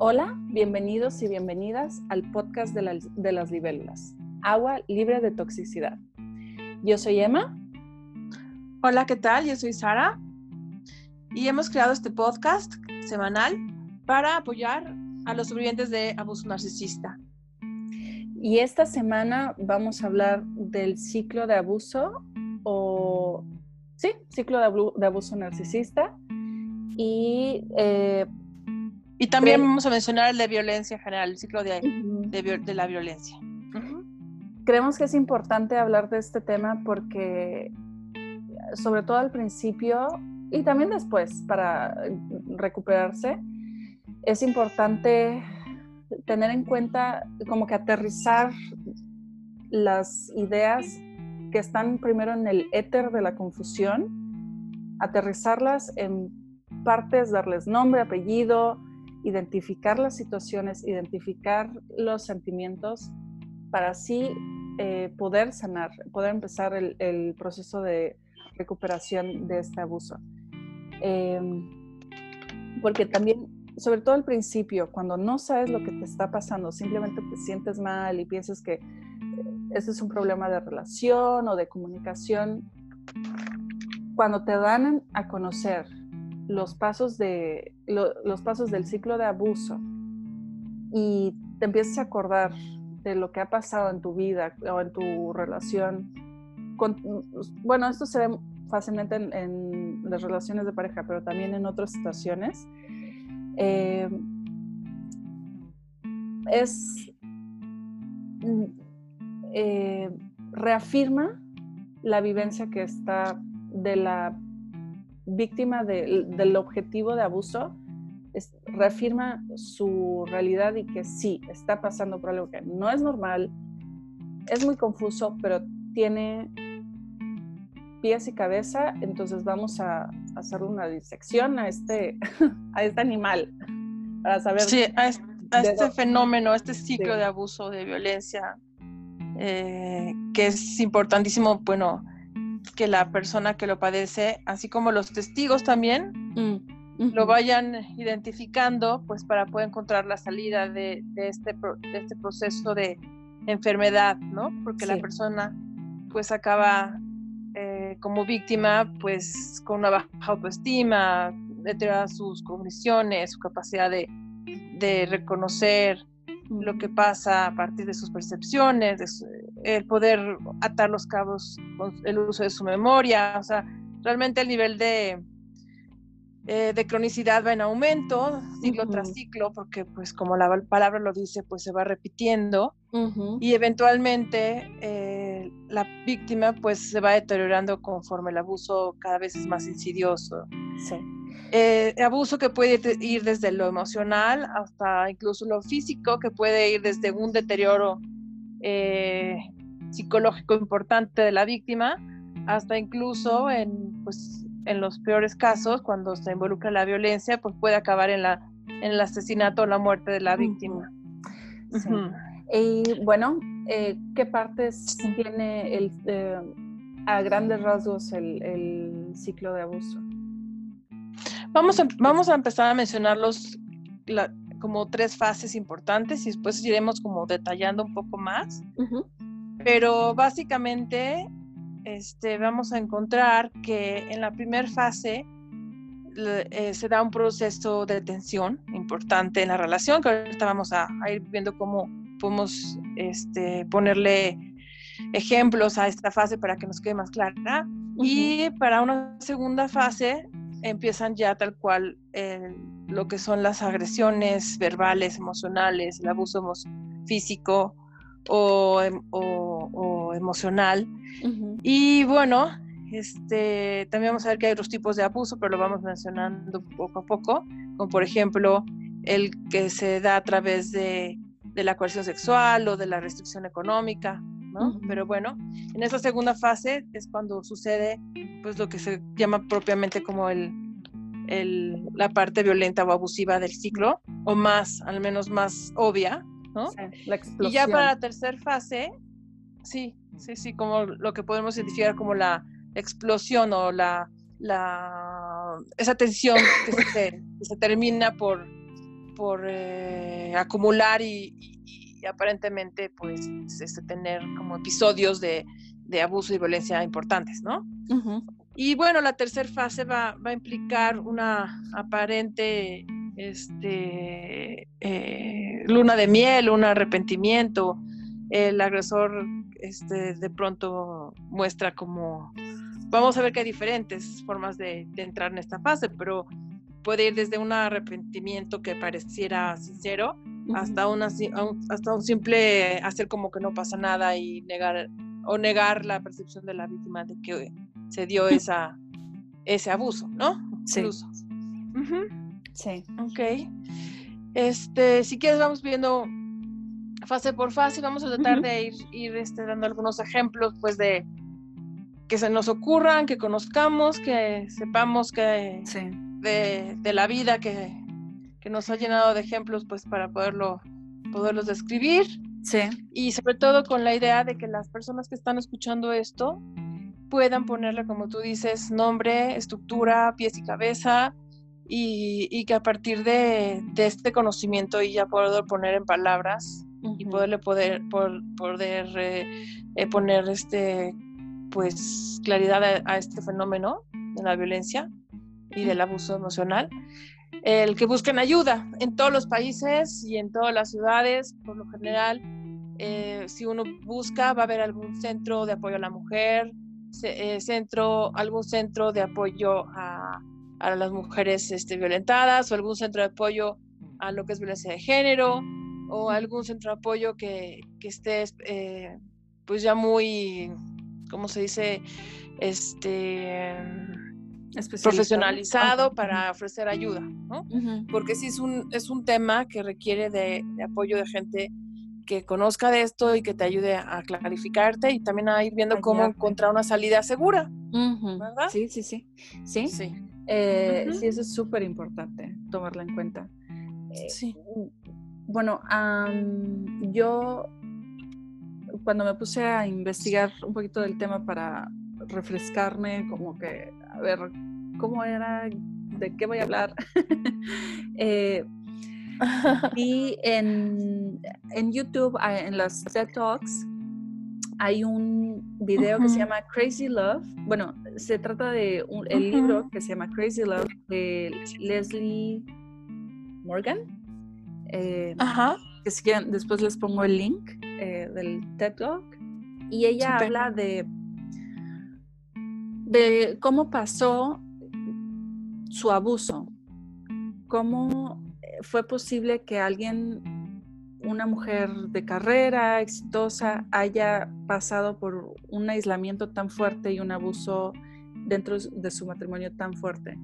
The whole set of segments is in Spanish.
Hola, bienvenidos y bienvenidas al podcast de, las libélulas, Agua libre de toxicidad. Yo soy Emma. Hola, ¿qué tal? Yo soy Sara. Y hemos creado este podcast semanal para apoyar a los sobrevivientes de abuso narcisista. Y esta semana vamos a hablar del ciclo de abuso o, sí, ciclo de, abuso narcisista. Y, eh, y también vamos a mencionar el de violencia general, el ciclo de, de, la violencia. Creemos que es importante hablar de este tema porque, sobre todo al principio y también después, para recuperarse, es importante tener en cuenta, como que aterrizar las ideas que están primero en el éter de la confusión, aterrizarlas en partes, darles nombre, apellido, identificar las situaciones, identificar los sentimientos para así eh, poder sanar, poder empezar el, proceso de recuperación de este abuso. Em, porque también sobre todo al principio, cuando no sabes lo que te está pasando, simplemente te sientes mal y piensas que eh, ese es un problema de relación o de comunicación, cuando te dan a conocer los pasos, de, los pasos del ciclo de abuso y te empiezas a acordar de lo que ha pasado en tu vida o en tu relación, bueno, esto se ve fácilmente en, en las relaciones de pareja, pero también en otras situaciones, eh, es mm, eh, reafirma la vivencia que está de la víctima del objetivo de abuso, reafirma su realidad y que sí, está pasando por algo que no es normal, es muy confuso, pero tiene pies y cabeza, entonces vamos a hacer una disección a este, a este animal para saber. Sí, a este, fenómeno, a este ciclo de abuso, de violencia, eh, que es importantísimo, bueno, que la persona que lo padece, así como los testigos también, mm, lo vayan identificando, pues para poder encontrar la salida de, este, de este proceso de enfermedad, ¿no? Porque la persona pues acaba como víctima, pues con una baja autoestima, deteriora sus cogniciones, su capacidad de, reconocer lo que pasa a partir de sus percepciones, el poder atar los cabos con el uso de su memoria, o sea, realmente el nivel de, eh, de cronicidad va en aumento, ciclo tras ciclo, porque pues como la palabra lo dice, pues se va repitiendo y eventualmente eh, la víctima pues se va deteriorando conforme el abuso cada vez es más insidioso. Sí. Eh, abuso que puede ir desde lo emocional hasta incluso lo físico, que puede ir desde un deterioro psicológico importante de la víctima hasta incluso en pues en los peores casos, cuando se involucra la violencia, pues puede acabar en, la, en el asesinato o la muerte de la víctima. Y bueno, eh, ¿qué partes tiene el, eh, a grandes rasgos el, ciclo de abuso? Vamos a, vamos a empezar a mencionarlos como tres fases importantes y después iremos como detallando un poco más. Pero básicamente este, vamos a encontrar que en la primera fase eh, se da un proceso de tensión importante en la relación, que ahorita vamos a, ir viendo cómo podemos este, ponerle ejemplos a esta fase para que nos quede más clara. Y para una segunda fase empiezan ya tal cual eh, lo que son las agresiones verbales, emocionales, el abuso físico o, em, o emocional. Y bueno, este, también vamos a ver que hay otros tipos de abuso, pero lo vamos mencionando poco a poco, como por ejemplo el que se da a través de, la coerción sexual o de la restricción económica, ¿no? Pero bueno, en esa segunda fase es cuando sucede pues lo que se llama propiamente como el, la parte violenta o abusiva del ciclo, o más, al menos más obvia, ¿no? la explosión. Y ya para la tercera fase, sí, sí, sí, como lo que podemos identificar como la explosión o la, la esa tensión que se, termina por, por eh, acumular y, aparentemente pues este, tener como episodios de, abuso y violencia importantes, ¿no? Y bueno, la tercera fase va, a implicar una aparente este, eh, luna de miel, un arrepentimiento. El agresor este, de pronto muestra como, vamos a ver que hay diferentes formas de, de entrar en esta fase, pero puede ir desde un arrepentimiento que pareciera sincero hasta, una, hasta un simple hacer como que no pasa nada y negar o negar la percepción de la víctima de que se dio esa, ese abuso, ¿no? Sí. Sí. Ok. Este, si quieres vamos viendo fase por fase, vamos a tratar de ir, ir este, dando algunos ejemplos, pues, de que se nos ocurran, que conozcamos, que sepamos que de, la vida que, que, nos ha llenado de ejemplos, pues, para poderlo, poderlos describir. Sí. Y sobre todo con la idea de que las personas que están escuchando esto puedan ponerle, como tú dices, nombre, estructura, pies y cabeza, y, que a partir de, este conocimiento y ya poder poner en palabras y poderle poder, poder eh, eh, poner este pues claridad a, este fenómeno de la violencia y del abuso emocional el que busquen ayuda en todos los países y en todas las ciudades por lo general eh, si uno busca va a haber algún centro de apoyo a la mujer centro algún centro de apoyo a a las mujeres este, violentadas o algún centro de apoyo a lo que es violencia de género o algún centro de apoyo que, que esté eh, pues ya muy, ¿cómo se dice? Este profesionalizado para ofrecer ayuda, ¿no? Porque sí es un, es un tema que requiere de, apoyo de gente que conozca de esto y que te ayude a clarificarte y también a ir viendo cómo encontrar una salida segura, ¿verdad? Sí, sí, sí. Sí, sí. Eh, sí, eso es súper importante tomarla en cuenta. Eh, sí. Bueno, yo cuando me puse a investigar un poquito del tema para refrescarme, como que a ver cómo era, de qué voy a hablar, eh, y en, en YouTube, ah, en las TED Talks, hay un video que se llama Crazy Love. Bueno, se trata de un, el libro que se llama Crazy Love de Leslie Morgan. Eh, Ajá. Que si quieren, después les pongo el link eh, del TED Talk. Y ella habla de, de cómo pasó su abuso. Cómo fue posible que alguien una mujer de carrera exitosa haya pasado por un aislamiento tan fuerte y un abuso dentro de su matrimonio tan fuerte.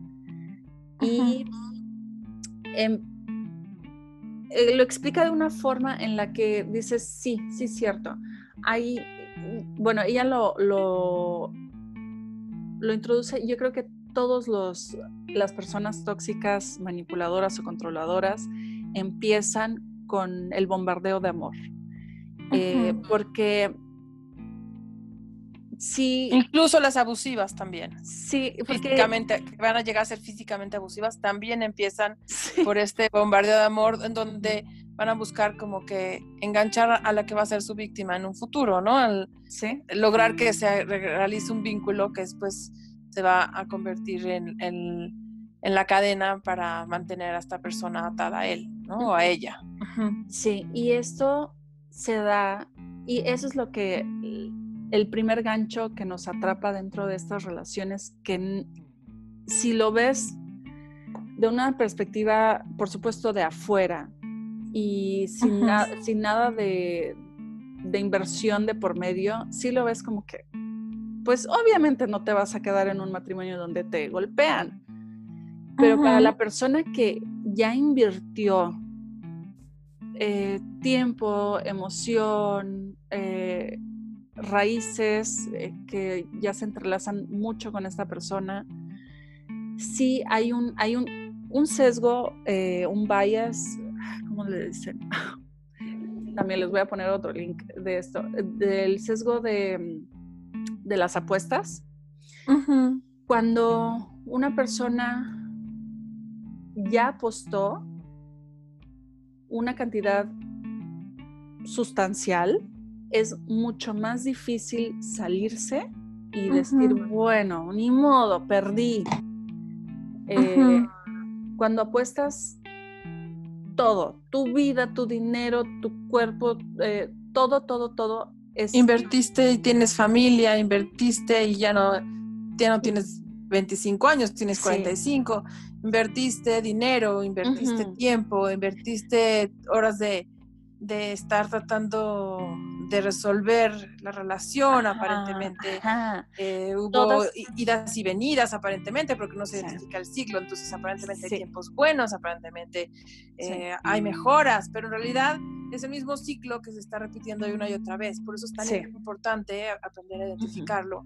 Y em, eh, lo explica de una forma en la que dices, sí, sí, cierto. Hay, bueno, ella lo, lo, lo introduce, yo creo que todos los las personas tóxicas, manipuladoras o controladoras empiezan con el bombardeo de amor. Eh, porque sí. Incluso las abusivas también. Sí, físicamente, que van a llegar a ser físicamente abusivas, también empiezan por este bombardeo de amor en donde van a buscar como que enganchar a la que va a ser su víctima en un futuro, ¿no? Al lograr que se realice un vínculo que después se va a convertir en, en la cadena para mantener a esta persona atada a él, ¿no? O a ella. Sí, y esto se da, y eso es lo que el primer gancho que nos atrapa dentro de estas relaciones, que si lo ves de una perspectiva, por supuesto, de afuera y sin, sin nada de, de inversión de por medio, sí lo ves como que, pues obviamente no te vas a quedar en un matrimonio donde te golpean, pero para la persona que ya invirtió eh, tiempo, emoción, eh, raíces eh, que ya se entrelazan mucho con esta persona, sí hay un, hay un, un sesgo, un bias, ¿cómo le dicen? También les voy a poner otro link de esto, del sesgo de, de las apuestas. Cuando una persona ya apostó, una cantidad sustancial, es mucho más difícil salirse y decir, bueno, ni modo, perdí. Eh, cuando apuestas todo, tu vida, tu dinero, tu cuerpo, eh, todo, todo, todo es... Invertiste y tienes familia, invertiste y ya no, ya no tienes 25 años, tienes 45, invertiste dinero, invertiste tiempo, invertiste horas de, de estar tratando de resolver la relación, aparentemente. Eh, hubo idas y venidas, aparentemente, porque no se identifica el ciclo, entonces aparentemente hay tiempos buenos, aparentemente eh, hay mejoras, pero en realidad es el mismo ciclo que se está repitiendo una y otra vez. Por eso es tan importante aprender a identificarlo,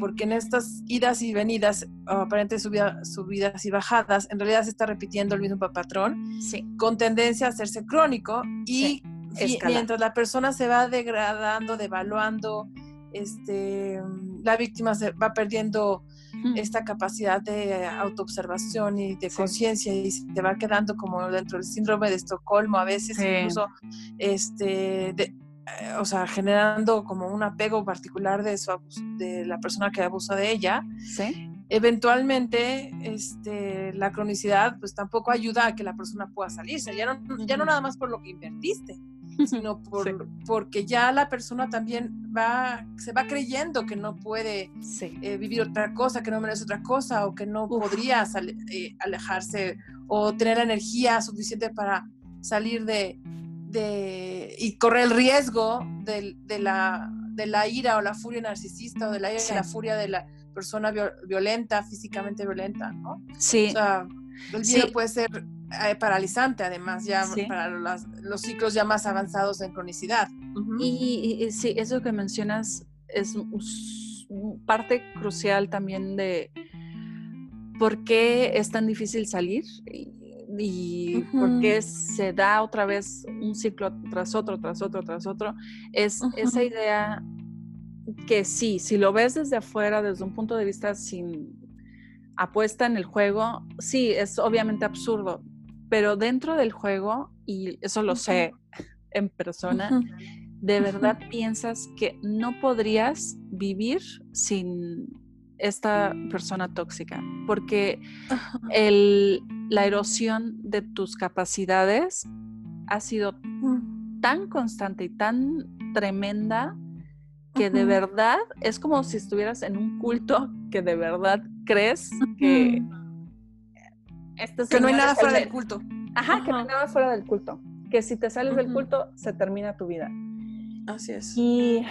porque en estas idas y venidas, aparentemente subidas y bajadas, en realidad se está repitiendo el mismo patrón, con tendencia a hacerse crónico y mientras la persona se va degradando, devaluando, este, la víctima se va perdiendo esta capacidad de autoobservación y de conciencia y se va quedando como dentro del síndrome de Estocolmo a veces incluso este eh, o sea generando como un apego particular de su de la persona que abusa de ella. ¿Sí? eventualmente este, la cronicidad pues tampoco ayuda a que la persona pueda salirse ya no, ya no nada más por lo que invertiste sino por, porque ya la persona también va, se va creyendo que no puede eh, vivir otra cosa, que no merece otra cosa, o que no podría eh, alejarse o tener la energía suficiente para salir de, de y correr el riesgo de, de, la, de la ira o la furia narcisista o de la ira la furia de la persona violenta, físicamente violenta, ¿no? Sí. O sea, el miedo puede ser eh, paralizante, además, ya para los ciclos ya más avanzados en cronicidad. y, sí, eso que mencionas es parte crucial también de por qué es tan difícil salir y, por qué se da otra vez un ciclo tras otro, tras otro, tras otro. Es esa idea que sí, si lo ves desde afuera, desde un punto de vista sin apuesta en el juego, sí, es obviamente absurdo, pero dentro del juego, y eso lo sé en persona, de verdad piensas que no podrías vivir sin esta persona tóxica, porque la erosión de tus capacidades ha sido mm. tan constante y tan tremenda que de verdad es como si estuvieras en un culto que de verdad crees que este que no hay nada fuera del culto. Ajá, que no hay nada fuera del culto. Que si te sales del culto, se termina tu vida. Así es. Y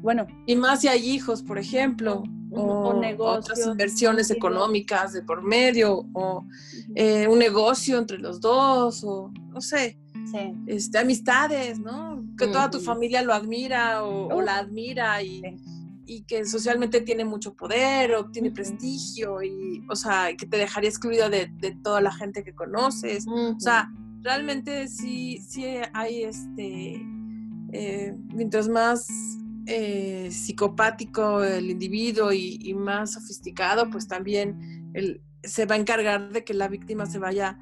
bueno. Y más si hay hijos, por ejemplo. O, negocios, otras inversiones económicas de por medio, o eh, un negocio entre los dos, o no sé. Sí. Este, amistades, ¿no? Que toda tu familia lo admira o, la admira y, y que socialmente tiene mucho poder o tiene prestigio y, o sea, que te dejaría excluida de, toda la gente que conoces. O sea, realmente sí, sí hay este, eh, mientras más eh, psicopático el individuo y, más sofisticado, pues también él se va a encargar de que la víctima se vaya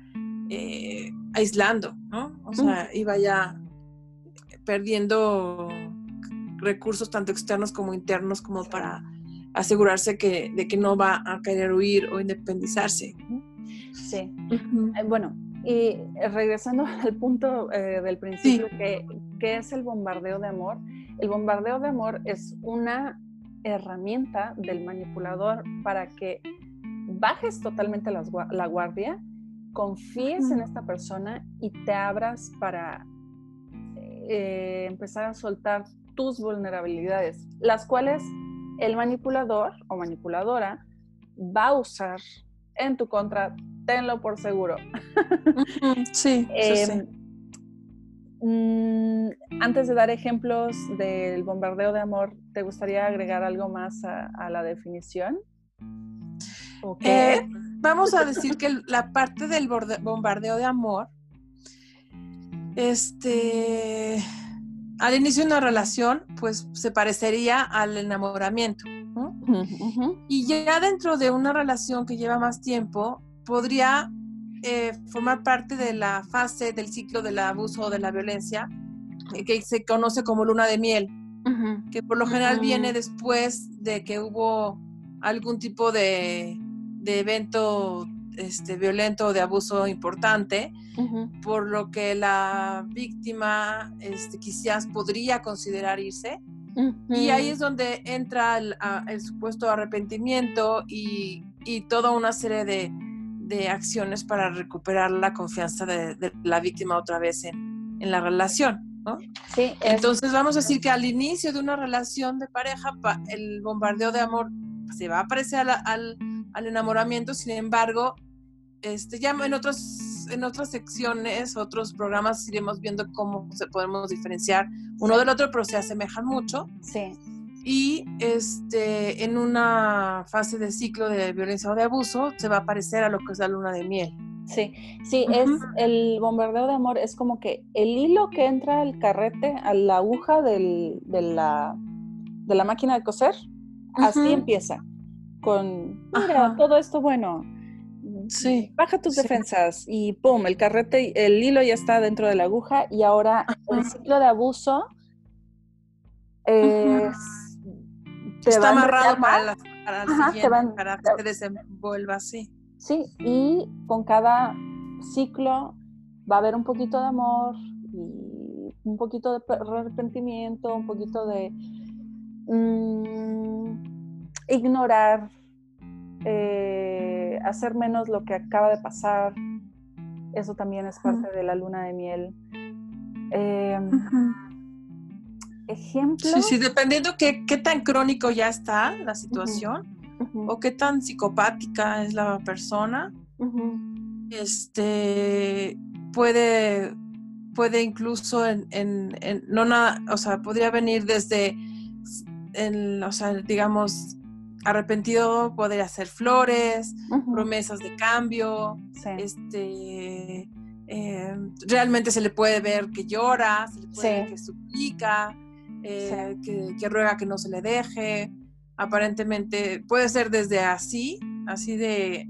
eh, aislando, ¿no? O sea, y vaya perdiendo recursos tanto externos como internos como para asegurarse que, de que no va a querer huir o independizarse. Sí. Eh, bueno, y regresando al punto eh, del principio, que, es el bombardeo de amor. El bombardeo de amor es una herramienta del manipulador para que bajes totalmente la guardia, confíes en esta persona y te abras para eh, empezar a soltar tus vulnerabilidades, las cuales el manipulador o manipuladora va a usar en tu contra, tenlo por seguro. Sí. Em, mm, antes de dar ejemplos del bombardeo de amor, ¿te gustaría agregar algo más a, la definición? Eh, vamos a decir que la parte del bombardeo de amor, este al inicio de una relación, pues se parecería al enamoramiento. Y ya dentro de una relación que lleva más tiempo, podría eh, formar parte de la fase del ciclo del abuso o de la violencia, eh, que se conoce como luna de miel, que por lo general viene después de que hubo algún tipo de, de evento este, violento o de abuso importante, por lo que la víctima este, quizás podría considerar irse. Y ahí es donde entra el, supuesto arrepentimiento y, y, toda una serie de, de, acciones para recuperar la confianza de, de la víctima otra vez en, en la relación. ¿no? Sí, Entonces vamos a decir que al inicio de una relación de pareja, el bombardeo de amor se va a parecer al, al, al enamoramiento, sin embargo, este, ya en otros en otras secciones, otros programas iremos viendo cómo se podemos diferenciar uno del otro, pero se asemejan mucho. Sí. Y este, en una fase de ciclo de violencia o de abuso, se va a parecer a lo que es la luna de miel. Sí, sí, es el bombardeo de amor, es como que el hilo que entra al carrete, a la aguja de, la, de la máquina de coser, así empieza. Con, mira, todo esto bueno, Sí. Baja tus defensas y pum, el carrete, el hilo ya está dentro de la aguja y ahora el ciclo de abuso está amarrado para, para, que se desenvuelva así. Sí, y con cada ciclo va a haber un poquito de amor y un poquito de arrepentimiento, un poquito de mm, ignorar eh, hacer menos lo que acaba de pasar, eso también es parte de la luna de miel. Eh, ejemplo. Sí, sí, dependiendo qué, qué tan crónico ya está la situación o qué tan psicopática es la persona, este puede, puede incluso en, en, no nada, o sea, podría venir desde, en, o sea, digamos, arrepentido podría hacer flores, promesas de cambio, este, em, realmente se le puede ver que llora, se le puede ver que suplica, eh, que, ruega que no se le deje. Aparentemente puede ser desde así, así de,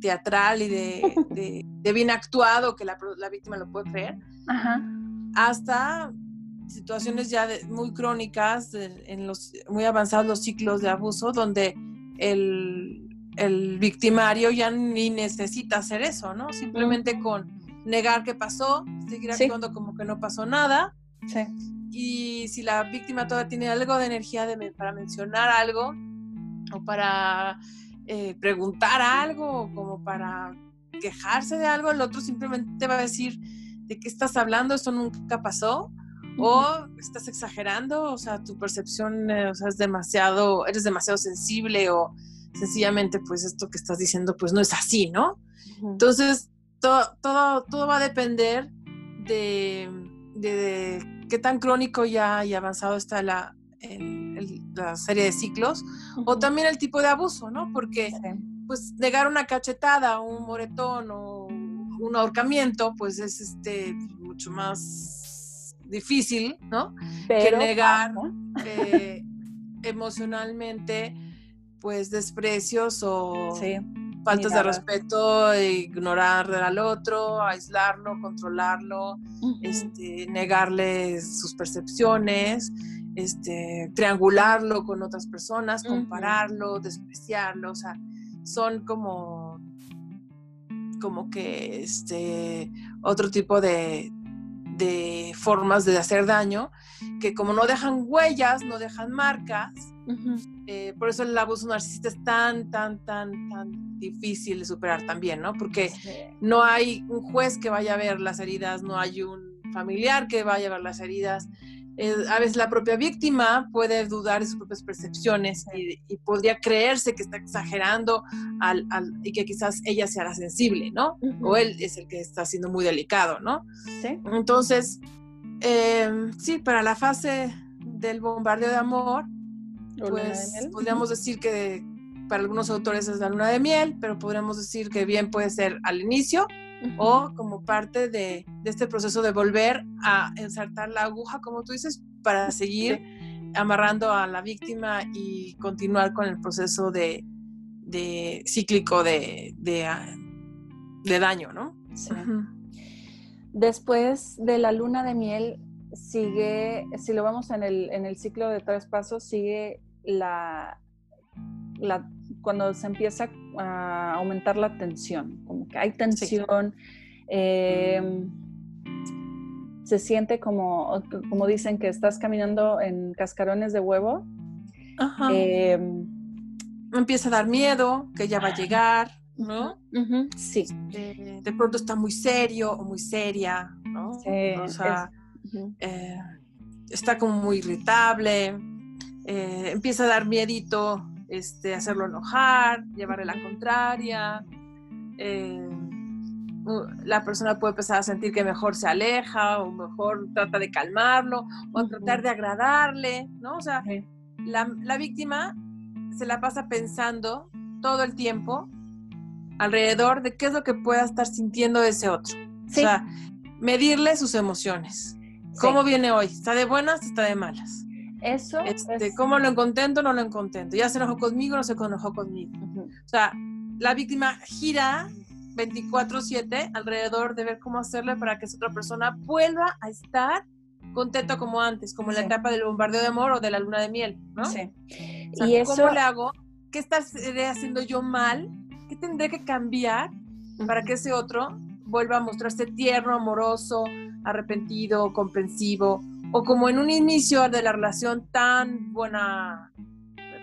teatral y de, bien actuado que la, víctima lo puede creer, hasta situaciones ya muy crónicas, en los muy avanzados los ciclos de abuso, donde el, victimario ya ni necesita hacer eso, ¿no? Simplemente con negar que pasó, seguir actuando como que no pasó nada. Y si la víctima todavía tiene algo de energía de, para mencionar algo o para eh, preguntar algo como para quejarse de algo, el otro simplemente va a decir, ¿de qué estás hablando? Eso nunca pasó o estás exagerando, o sea, tu percepción eh, o sea, es demasiado, eres demasiado sensible o sencillamente pues esto que estás diciendo pues no es así, ¿no? Entonces, todo, todo, todo va a depender de, de, qué tan crónico ya y avanzado está la, la serie de ciclos o también el tipo de abuso, ¿no? Porque pues negar una cachetada, un moretón o un ahorcamiento pues es este mucho más difícil, ¿no? que negar eh, emocionalmente, pues desprecios o faltas de respeto, ignorar al otro, aislarlo, controlarlo, este, negarle sus percepciones, este, triangularlo con otras personas, compararlo, despreciarlo, o sea, son como como que este otro tipo de, de formas de hacer daño, que como no dejan huellas, no dejan marcas, eh, por eso el abuso narcisista es tan, tan, tan, tan difícil de superar también, ¿no? Porque no hay un juez que vaya a ver las heridas, no hay un familiar que vaya a ver las heridas, eh, a veces la propia víctima puede dudar de sus propias percepciones y, podría creerse que está exagerando al, y que quizás ella sea la sensible, ¿no? O él es el que está siendo muy delicado, ¿no? Sí. Entonces, em, sí, para la fase del bombardeo de amor, pues podríamos decir que para algunos autores es la luna de miel, pero podríamos decir que bien puede ser al inicio o como parte de, este proceso de volver a ensartar la aguja, como tú dices, para seguir amarrando a la víctima y continuar con el proceso de, cíclico de, de, daño, ¿no? Después de la luna de miel sigue, si lo vemos en el, en el ciclo de tres pasos, sigue la, la, cuando se empieza a aumentar la tensión, como que hay tensión, em, se siente como, como dicen que estás caminando en cascarones de huevo. Em, empieza a dar miedo, que ya va a llegar, ¿no? sí. De, pronto está muy serio o muy seria, ¿no? o sea, eh, está como muy irritable, eh, empieza a dar miedito, este, hacerlo enojar, llevarle la contraria. Eh, la persona puede empezar a sentir que mejor se aleja o mejor trata de calmarlo o tratar de agradarle, ¿no? O sea, la, la, víctima se la pasa pensando todo el tiempo alrededor de qué es lo que pueda estar sintiendo ese otro. O sea, medirle sus emociones. ¿Cómo viene hoy? ¿Está de buenas? ¿Está de malas? Eso. Este, ¿Cómo lo encontento? No lo encontento. ¿Ya se enojó conmigo? No se enojó conmigo. O sea, la víctima gira 24/7 alrededor de ver cómo hacerle para que esa otra persona vuelva a estar contento como antes, como en la etapa del bombardeo de amor o de la luna de miel, ¿no? Sí. y eso... ¿Cómo le hago? ¿Qué estaré haciendo yo mal? ¿Qué tendré que cambiar para que ese otro vuelva a mostrarse tierno, amoroso, arrepentido, comprensivo, o como en un inicio de la relación tan buena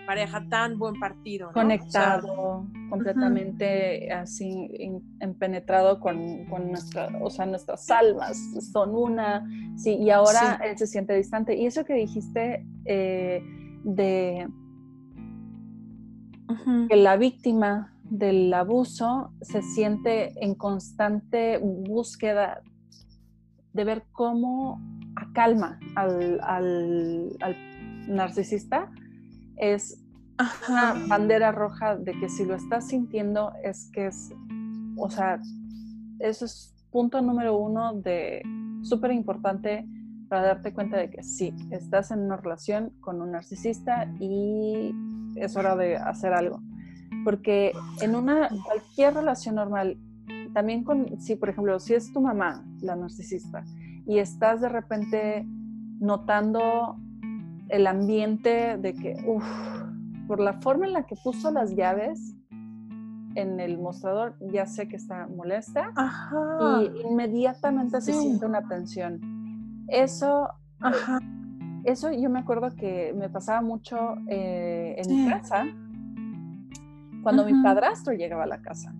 pareja, tan buen partido. Conectado, completamente así, empenetrado con, con nuestra, o sea, nuestras almas son una, sí, y ahora él se siente distante. Y eso que dijiste eh, de que la víctima del abuso se siente en constante búsqueda de ver cómo acalma al, al, narcisista es una bandera roja de que si lo estás sintiendo es que es, o sea, eso es punto número uno de súper importante para darte cuenta de que sí, estás en una relación con un narcisista y es hora de hacer algo. Porque en una cualquier relación normal también con, si por ejemplo, si es tu mamá la narcisista y estás de repente notando el ambiente de que, uff, por la forma en la que puso las llaves en el mostrador, ya sé que está molesta y inmediatamente se siente una tensión. Eso, eso yo me acuerdo que me pasaba mucho eh, en mi casa cuando mi padrastro llegaba a la casa.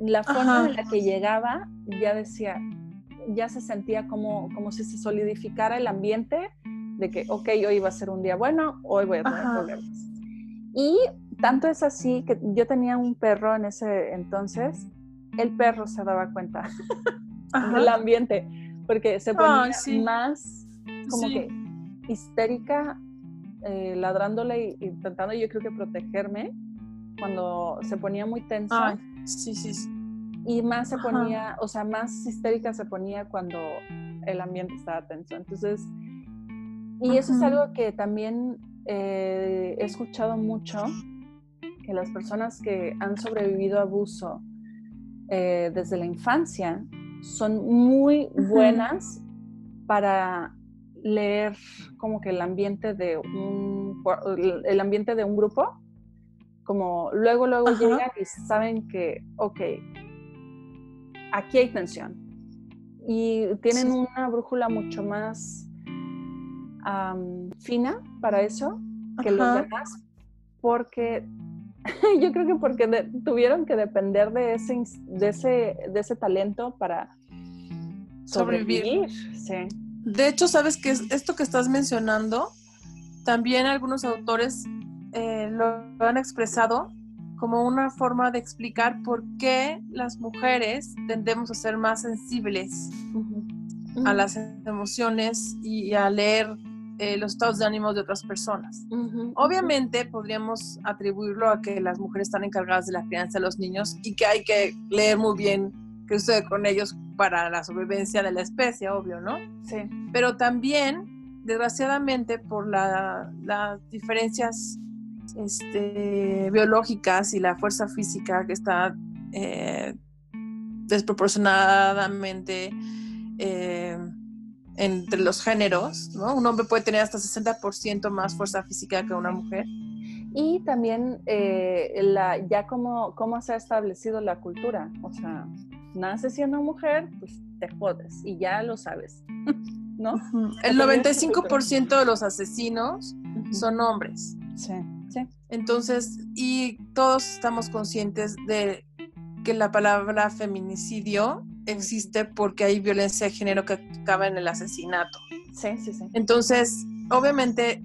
La forma en la que llegaba ya decía, ya se sentía como, como si se solidificara el ambiente de que, ok, hoy va a ser un día bueno, hoy voy a tener problemas. Y tanto es así que yo tenía un perro en ese entonces, el perro se daba cuenta del ambiente, porque se ponía más como que histérica, eh, ladrándole y intentando yo creo que protegerme cuando se ponía muy tenso. Sí, sí, sí. Y más se ponía, o sea, más histérica se ponía cuando el ambiente estaba tenso. Entonces, y eso es algo que también eh, he escuchado mucho, que las personas que han sobrevivido a abuso eh, desde la infancia son muy buenas para leer como que el ambiente de un el ambiente de un grupo como luego, luego llegan y saben que, ok, aquí hay tensión. Y tienen una brújula mucho más fina para eso que los demás, porque yo creo que porque tuvieron que depender de ese, de ese, de ese talento para sobrevivir. Sí. De hecho, sabes que esto que estás mencionando, también algunos autores eh, lo han expresado como una forma de explicar por qué las mujeres tendemos a ser más sensibles a las emociones y a leer eh, los estados de ánimo de otras personas. Obviamente podríamos atribuirlo a que las mujeres están encargadas de la crianza de los niños y que hay que leer muy bien qué sucede con ellos para la sobrevivencia de la especie, obvio, ¿no? Sí. Pero también, desgraciadamente, por las diferencias este, biológicas y la fuerza física que está eh, desproporcionadamente eh, entre los géneros, ¿no? Un hombre puede tener hasta 60% más fuerza física que una mujer. Y también eh, la, ya como, cómo se ha establecido la cultura, o sea, naces siendo mujer, pues te jodes y ya lo sabes, ¿no? El 95% de los asesinos son hombres. Sí, sí. Entonces, y todos estamos conscientes de que la palabra feminicidio existe porque hay violencia de género que acaba en el asesinato. Sí, sí, sí. Entonces, obviamente,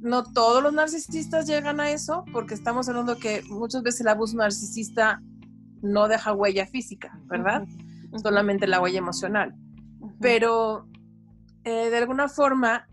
no todos los narcisistas llegan a eso, porque estamos hablando que muchas veces el abuso narcisista no deja huella física, ¿verdad? Solamente la huella emocional. Pero eh, de alguna forma,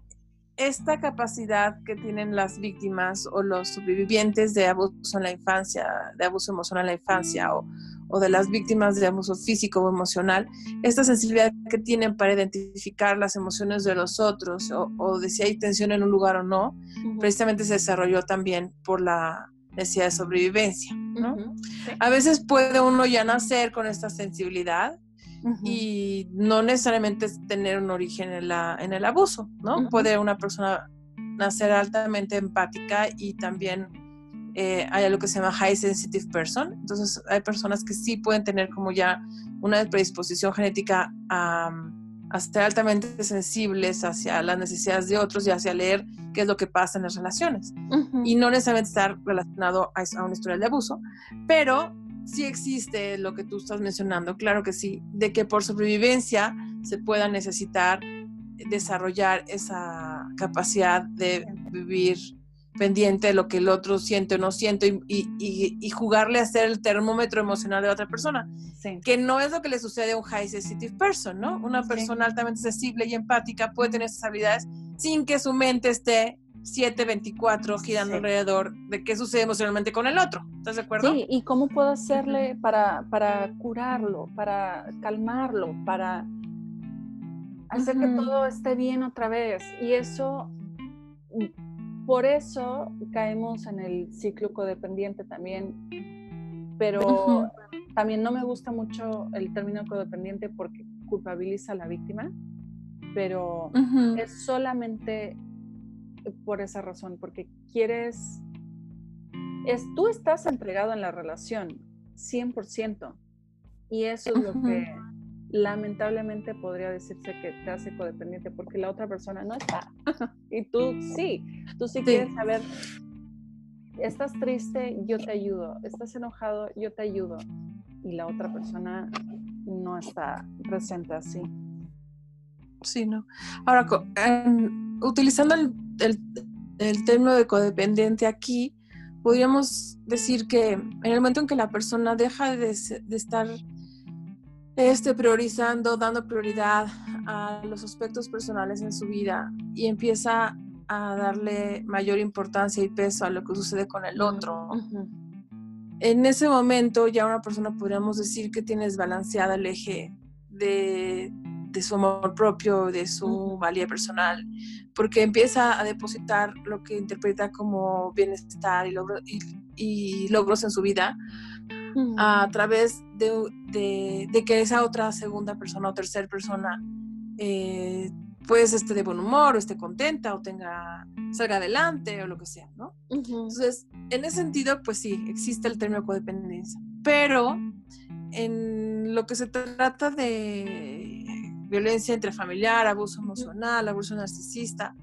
esta capacidad que tienen las víctimas o los sobrevivientes de abuso en la infancia, de abuso emocional en la infancia o, o de las víctimas de abuso físico o emocional, esta sensibilidad que tienen para identificar las emociones de los otros o, de si hay tensión en un lugar o no, precisamente se desarrolló también por la necesidad de sobrevivencia. A veces puede uno ya nacer con esta sensibilidad y no necesariamente tener un origen en, la, en el abuso, ¿no? Puede una persona nacer altamente empática y también eh, hay algo que se llama high sensitive person. Entonces hay personas que sí pueden tener como ya una predisposición genética a, a ser altamente sensibles hacia las necesidades de otros y hacia leer qué es lo que pasa en las relaciones. Y no necesariamente estar relacionado a, a una historia de abuso, pero sí existe lo que tú estás mencionando, claro que sí, de que por sobrevivencia se pueda necesitar desarrollar esa capacidad de vivir pendiente de lo que el otro siente o no siente y, jugarle a ser el termómetro emocional de otra persona. Que no es lo que le sucede a un high sensitive person, ¿no? Una persona altamente sensible y empática puede tener esas habilidades sin que su mente esté 724 girando alrededor de qué sucede emocionalmente con el otro. ¿Estás de acuerdo? Sí, y cómo puedo hacerle para, para curarlo, para calmarlo, para hacer que todo esté bien otra vez. Y eso por eso caemos en el ciclo codependiente también, pero también no me gusta mucho el término codependiente porque culpabiliza a la víctima, pero es solamente por esa razón, porque quieres, es, tú estás entregado en la relación, 100%, y eso es lo que lamentablemente podría decirse que te hace codependiente porque la otra persona no está. y tú sí, tú sí, quieres saber, estás triste, yo te ayudo, estás enojado, yo te ayudo. Y la otra persona no está presente así. Sí, no. Ahora, utilizando el, el, término de codependiente aquí, podríamos decir que en el momento en que la persona deja de, de estar este, priorizando, dando prioridad a los aspectos personales en su vida y empieza a darle mayor importancia y peso a lo que sucede con el otro. En ese momento ya una persona podríamos decir que tiene desbalanceada el eje de, su amor propio, de su valía personal, porque empieza a depositar lo que interpreta como bienestar y, y logros en su vida a través de, que esa otra segunda persona o tercera persona eh, pues esté de buen humor o esté contenta o tenga, salga adelante o lo que sea, ¿no? Entonces, en ese sentido, pues sí, existe el término codependencia, pero en lo que se trata de violencia intrafamiliar, abuso emocional, abuso narcisista,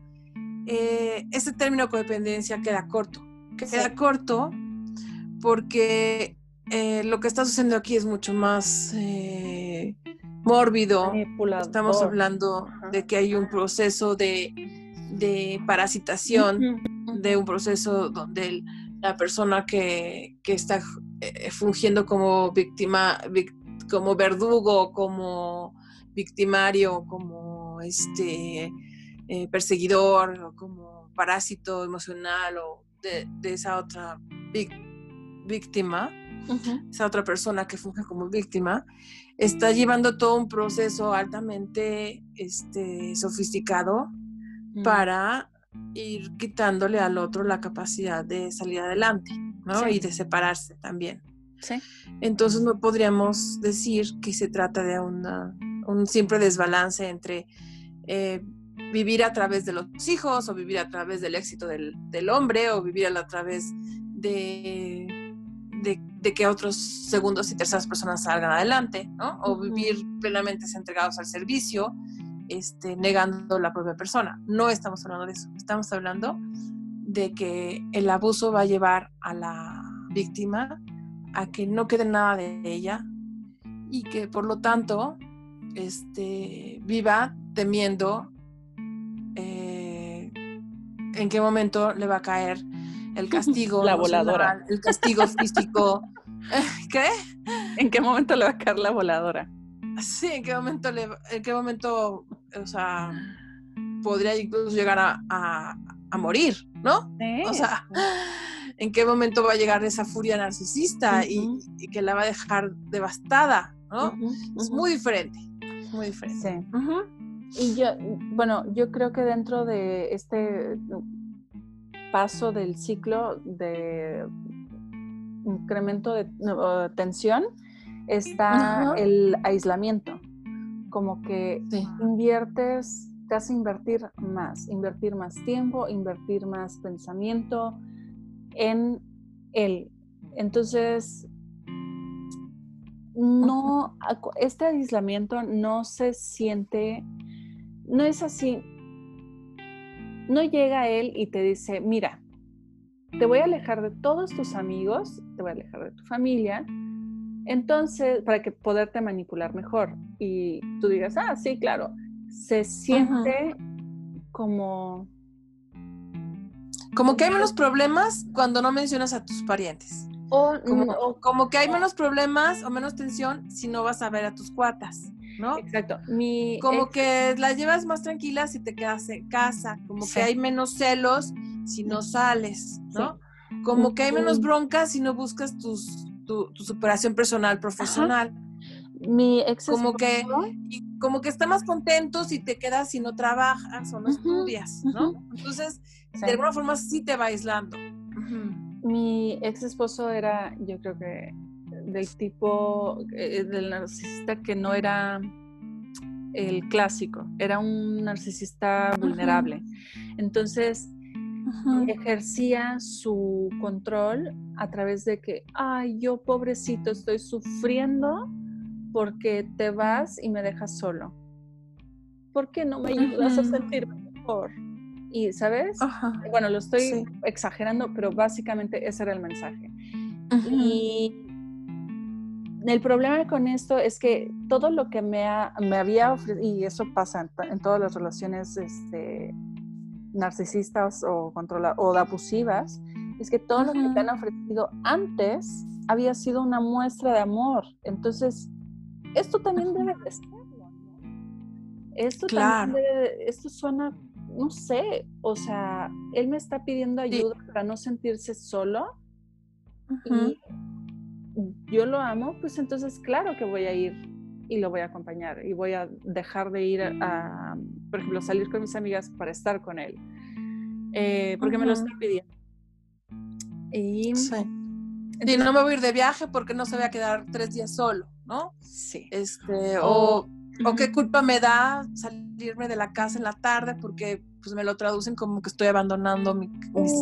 eh, ese término codependencia queda corto. Queda corto porque eh, lo que está sucediendo aquí es mucho más eh, mórbido. Estamos hablando de que hay un proceso de, parasitación, de un proceso donde la persona que, está eh, fungiendo como víctima, como verdugo, como victimario, como este perseguidor, como parásito emocional o de, esa otra víctima, esa otra persona que funge como víctima, está llevando todo un proceso altamente este, sofisticado mm. para ir quitándole al otro la capacidad de salir adelante, ¿no? Y de separarse también. Entonces no podríamos decir que se trata de una, un simple desbalance entre eh, vivir a través de los hijos o vivir a través del éxito del, hombre o vivir a través de, de, que otros segundos y terceras personas salgan adelante, ¿no? O vivir plenamente entregados al servicio, este, negando la propia persona. No estamos hablando de eso, estamos hablando de que el abuso va a llevar a la víctima a que no quede nada de ella y que por lo tanto este, viva temiendo eh, en qué momento le va a caer el castigo. La voladora. El castigo físico. ¿Qué? ¿En qué momento le va a caer la voladora? Sí, en qué momento, le, en qué momento, o sea, podría incluso llegar a, morir, ¿no? O sea, en qué momento va a llegar esa furia narcisista y, que la va a dejar devastada, ¿no? Es muy diferente, muy diferente. Sí. Y yo, bueno, yo creo que dentro de este paso del ciclo de incremento de tensión está el aislamiento, como que inviertes, te hace invertir más, invertir más tiempo, invertir más pensamiento en él. Entonces, no, este aislamiento no se siente, no es así, no llega él y te dice, mira, te voy a alejar de todos tus amigos, te voy a alejar de tu familia, entonces, para que poderte manipular mejor y tú digas, ah, sí, claro, se siente como... Como que hay menos problemas cuando no mencionas a tus parientes. O como, que hay menos problemas o menos tensión si no vas a ver a tus cuatas. ¿no? Exacto. como que las llevas más tranquilas si te quedas en casa, como que hay menos celos si no sales, ¿no? Como que hay menos broncas si no buscas tus, tu, superación personal, profesional. Mi ex como que como que está más contento si te quedas si no trabajas o no estudias, ¿no? Entonces, de alguna forma sí te va aislando. Mi ex esposo era, yo creo que del tipo eh, del narcisista que no era el clásico, era un narcisista vulnerable. Entonces, ejercía su control a través de que, ay, yo pobrecito estoy sufriendo porque te vas y me dejas solo. ¿Por qué no me ayudas a sentirme mejor? Y, ¿sabes? Bueno, lo estoy exagerando, pero básicamente ese era el mensaje. Y el problema con esto es que todo lo que me, me había ofrecido, y eso pasa en, todas las relaciones este, narcisistas o, controla o abusivas, es que todo lo que te han ofrecido antes había sido una muestra de amor. Entonces, esto también debe de ¿no? Esto también debe, esto suena, no sé, o sea, él me está pidiendo ayuda para no sentirse solo y yo lo amo, pues entonces claro que voy a ir y lo voy a acompañar y voy a dejar de ir a, por ejemplo, salir con mis amigas para estar con él, eh, porque me lo está pidiendo. Y, y no me voy a ir de viaje porque no se voy a quedar tres días solo, ¿no? Sí. Este, o, o, qué culpa me da salirme de la casa en la tarde porque pues me lo traducen como que estoy abandonando mi,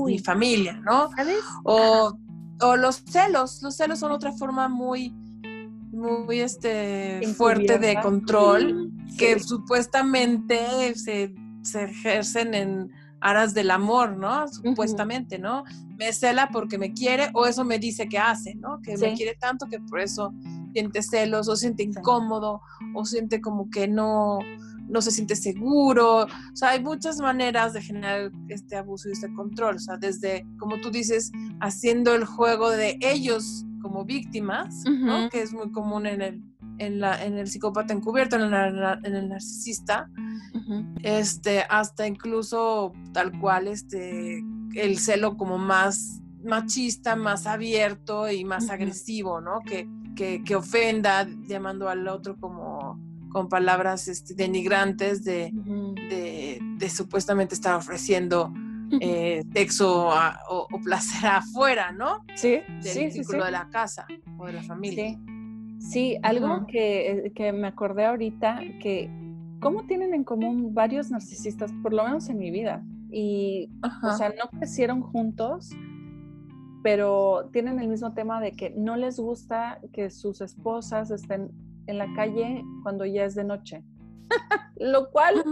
mi, familia, ¿no? ¿Sabes? O o los celos, los celos son otra forma muy, muy este, fuerte de control que supuestamente se, ejercen en aras del amor, ¿no? Supuestamente, ¿no? Me cela porque me quiere o eso me dice que hace, ¿no? Que me quiere tanto que por eso siente celos o siente incómodo o siente como que no, no se siente seguro. O sea, hay muchas maneras de generar este abuso y este control. O sea, desde, como tú dices, haciendo el juego de ellos como víctimas, ¿no? Que es muy común en el, en, la, en el psicópata encubierto, en, en el narcisista, este, hasta incluso tal cual este, el celo como más machista, más abierto y más agresivo, ¿no? Que, que, que ofenda llamando al otro como con palabras este, denigrantes de, de, supuestamente estar ofreciendo eh, sexo o, placer afuera, ¿no? Sí, Del círculo de la casa o de la familia. Sí, algo que, que, me acordé ahorita, que cómo tienen en común varios narcisistas, por lo menos en mi vida, y, o sea, no crecieron juntos, pero tienen el mismo tema de que no les gusta que sus esposas estén en la calle cuando ya es de noche. Lo cual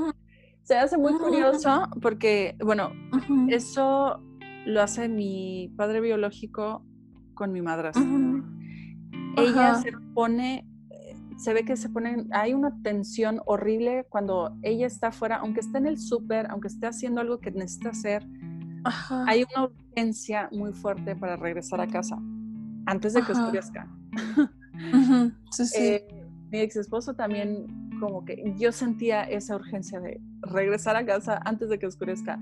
se hace muy curioso porque, bueno, eso lo hace mi padre biológico con mi madrastra. Ella se pone, se ve que se pone, hay una tensión horrible cuando ella está afuera, aunque esté en el súper, aunque esté haciendo algo que necesita hacer, hay una urgencia muy fuerte para regresar a casa antes de que oscurezca. Eh, mi ex esposo también como que yo sentía esa urgencia de regresar a casa antes de que oscurezca.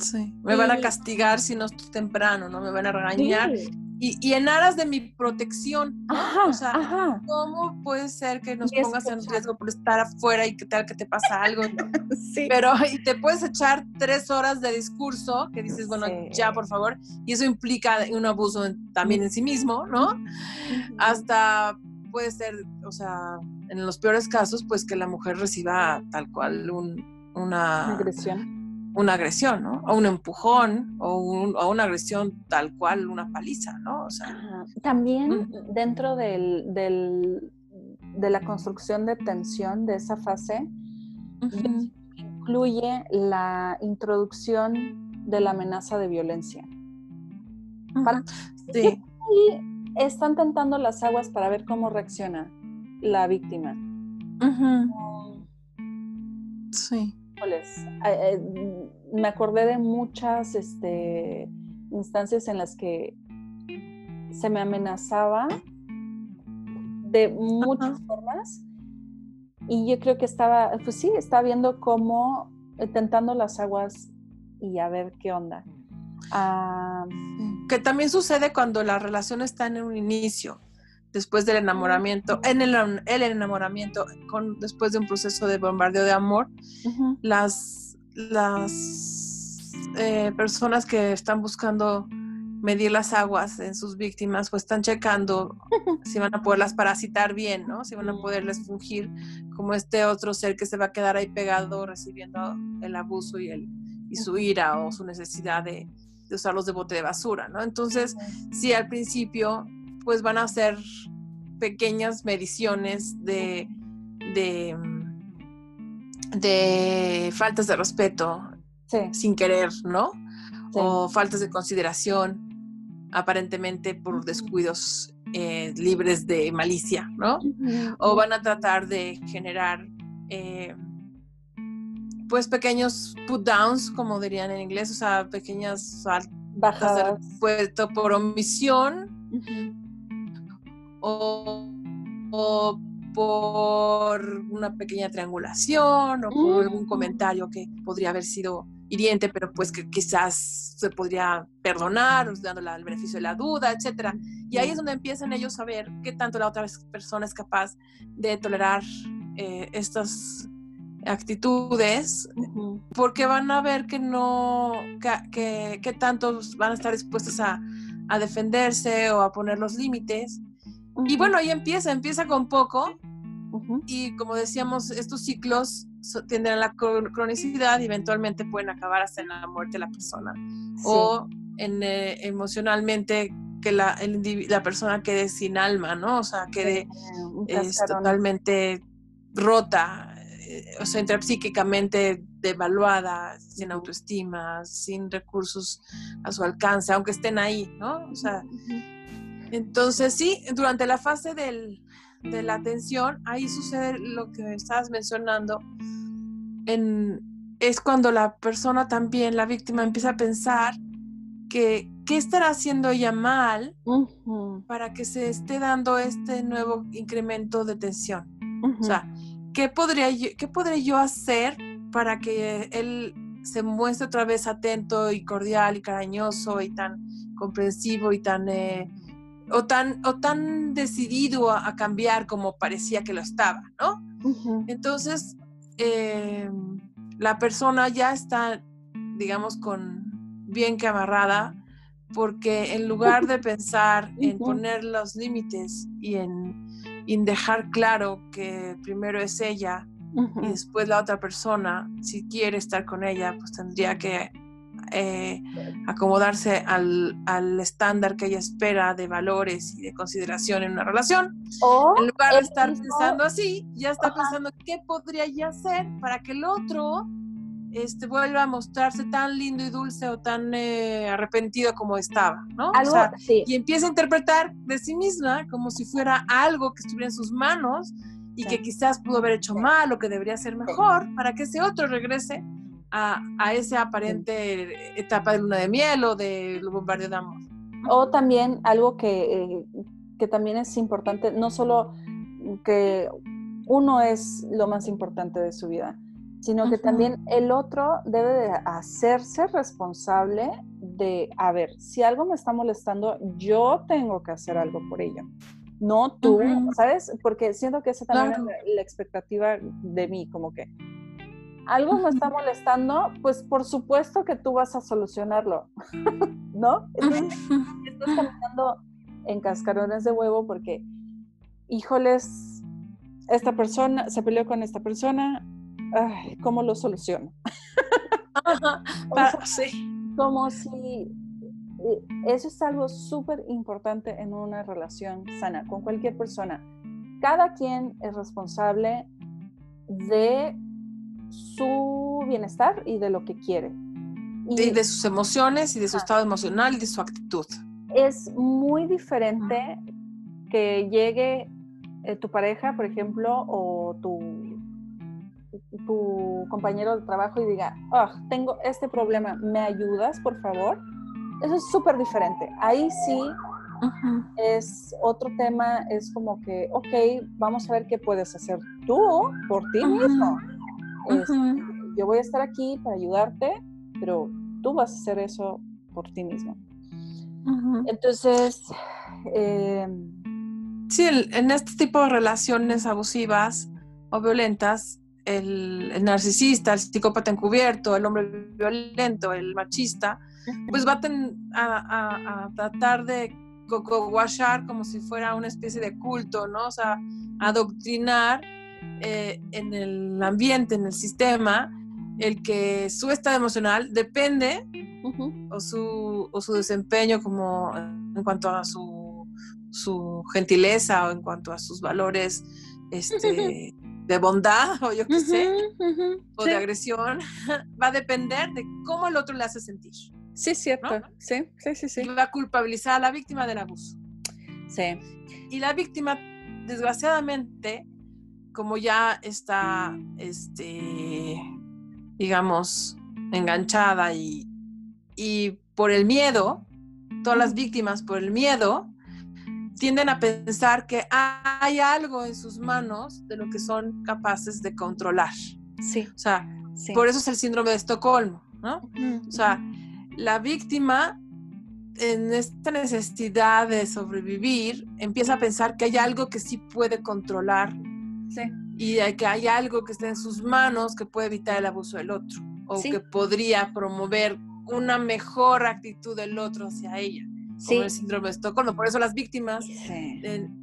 Sí, me van a castigar si no estoy temprano, ¿no? Me van a regañar. Y, en aras de mi protección, o sea, ¿cómo puede ser que nos pongas en riesgo por estar afuera y que tal que te pasa algo? sí. Pero y te puedes echar tres horas de discurso que dices, bueno, ya por favor, y eso implica un abuso también en sí mismo, ¿no? Hasta puede ser, o sea, en los peores casos, pues que la mujer reciba tal cual una agresión una agresión, ¿no? O un empujón, o, una agresión tal cual, una paliza, ¿no? O sea, También dentro del, de la construcción de tensión de esa fase, incluye la introducción de la amenaza de violencia. sí. Y están tentando las aguas para ver cómo reacciona la víctima. Sí. Eh, eh, me acordé de muchas este, instancias en las que se me amenazaba de muchas formas y yo creo que estaba, pues sí, estaba viendo cómo, eh, tentando las aguas y a ver qué onda. Ah, que también sucede cuando la relación está en un inicio después del enamoramiento, en el, el enamoramiento, con, después de un proceso de bombardeo de amor, las, las eh, personas que están buscando medir las aguas en sus víctimas, pues están checando si van a poderlas parasitar bien, ¿no? Si van a poderles fungir como este otro ser que se va a quedar ahí pegado recibiendo el abuso y, el, y su ira o su necesidad de, de usarlos de bote de basura, ¿no? Entonces, si al principio pues van a hacer pequeñas mediciones de, de, de faltas de respeto sin querer, ¿no? O faltas de consideración, aparentemente por descuidos eh, libres de malicia, ¿no? O van a tratar de generar eh, pues pequeños put downs, como dirían en inglés, o sea, pequeñas bajadas por omisión o, por una pequeña triangulación o por algún mm. comentario que podría haber sido hiriente, pero pues que quizás se podría perdonar, dándole el beneficio de la duda, etc. Y ahí es donde empiezan ellos a ver qué tanto la otra persona es capaz de tolerar eh, estas actitudes, porque van a ver que no, que, que, tanto van a estar dispuestos a, a defenderse o a poner los límites y bueno, ahí empieza, empieza con poco. Y como decíamos, estos ciclos tienden a la cronicidad y eventualmente pueden acabar hasta en la muerte de la persona. O en, eh, emocionalmente que la, la, persona quede sin alma, ¿no? O sea, quede totalmente rota, o sea, intrapsíquicamente devaluada, sin autoestima, sin recursos a su alcance, aunque estén ahí, ¿no? O sea, entonces, sí, durante la fase de la atención, ahí sucede lo que estabas mencionando. es cuando la persona también, la víctima, empieza a pensar que qué estará haciendo ella mal para que se esté dando este nuevo incremento de tensión. O sea, ¿qué podría, yo, ¿qué podré yo hacer para que él se muestre otra vez atento y cordial y cariñoso y tan comprensivo y tan eh, o tan, o tan decidido a, cambiar como parecía que lo estaba, ¿no? Entonces, em, la persona ya está, digamos, con, bien que amarrada, porque en lugar de pensar en poner los límites y en, en dejar claro que primero es ella y después la otra persona, si quiere estar con ella, pues tendría que eh, acomodarse al, al, estándar que ella espera de valores y de consideración en una relación. O en lugar de estar pensando así, ya está pensando qué podría ya hacer para que el otro este, vuelva a mostrarse tan lindo y dulce o tan eh, arrepentido como estaba, ¿no? Y empieza a interpretar de sí misma como si fuera algo que estuviera en sus manos y que quizás pudo haber hecho mal o que debería ser mejor para que ese otro regrese a, a esa aparente etapa de luna de miel o de bombardeo de amor. O también algo que, eh, que también es importante, no solo que uno es lo más importante de su vida, sino que también el otro debe de hacerse responsable de, a ver, si algo me está molestando, yo tengo que hacer algo por ello. No tú, ¿sabes? Porque siento que esa también es la expectativa de mí, como que, algo me está molestando, pues por supuesto que tú vas a solucionarlo, ¿no? estás caminando en cascarones de huevo porque, híjoles, esta persona se peleó con esta persona, ¿cómo lo soluciono? Como si eh, eso es algo súper importante en una relación sana con cualquier persona. Cada quien es responsable de su bienestar y de lo que quiere. Y de, sus emociones y de su estado emocional y de su actitud. Es muy diferente que llegue eh, tu pareja, por ejemplo, o tu, tu compañero de trabajo y diga, oh, tengo este problema, ¿me ayudas, por favor? Eso es súper diferente. Ahí sí es otro tema, es como que, ok, vamos a ver qué puedes hacer tú por ti mismo yo voy a estar aquí para ayudarte, pero tú vas a hacer eso por ti mismo. Entonces, em, sí, en este tipo de relaciones abusivas o violentas, el, narcisista, el psicópata encubierto, el hombre violento, el machista, pues va a, a, tratar de coco-washar como si fuera una especie de culto, ¿no? O sea, adoctrinar eh, en el ambiente, en el sistema, el que su estado emocional depende o, su, o, su, desempeño como en cuanto a su, su, gentileza o en cuanto a sus valores este, de bondad o yo qué sé, o de agresión, va a depender de cómo el otro le hace sentir. Sí, cierto. Sí, sí, sí, sí. Y va a culpabilizar a la víctima del abuso. Sí. Y la víctima, desgraciadamente, como ya está, este, digamos, enganchada y, y por el miedo, todas las víctimas por el miedo, tienden a pensar que hay algo en sus manos de lo que son capaces de controlar. Sí. O sea, por eso es el síndrome de Estocolmo, ¿no? O sea, la víctima en esta necesidad de sobrevivir empieza a pensar que hay algo que sí puede controlar y que hay algo que está en sus manos que puede evitar el abuso del otro o que podría promover una mejor actitud del otro hacia ella. Como el síndrome de Estocolmo. Por eso las víctimas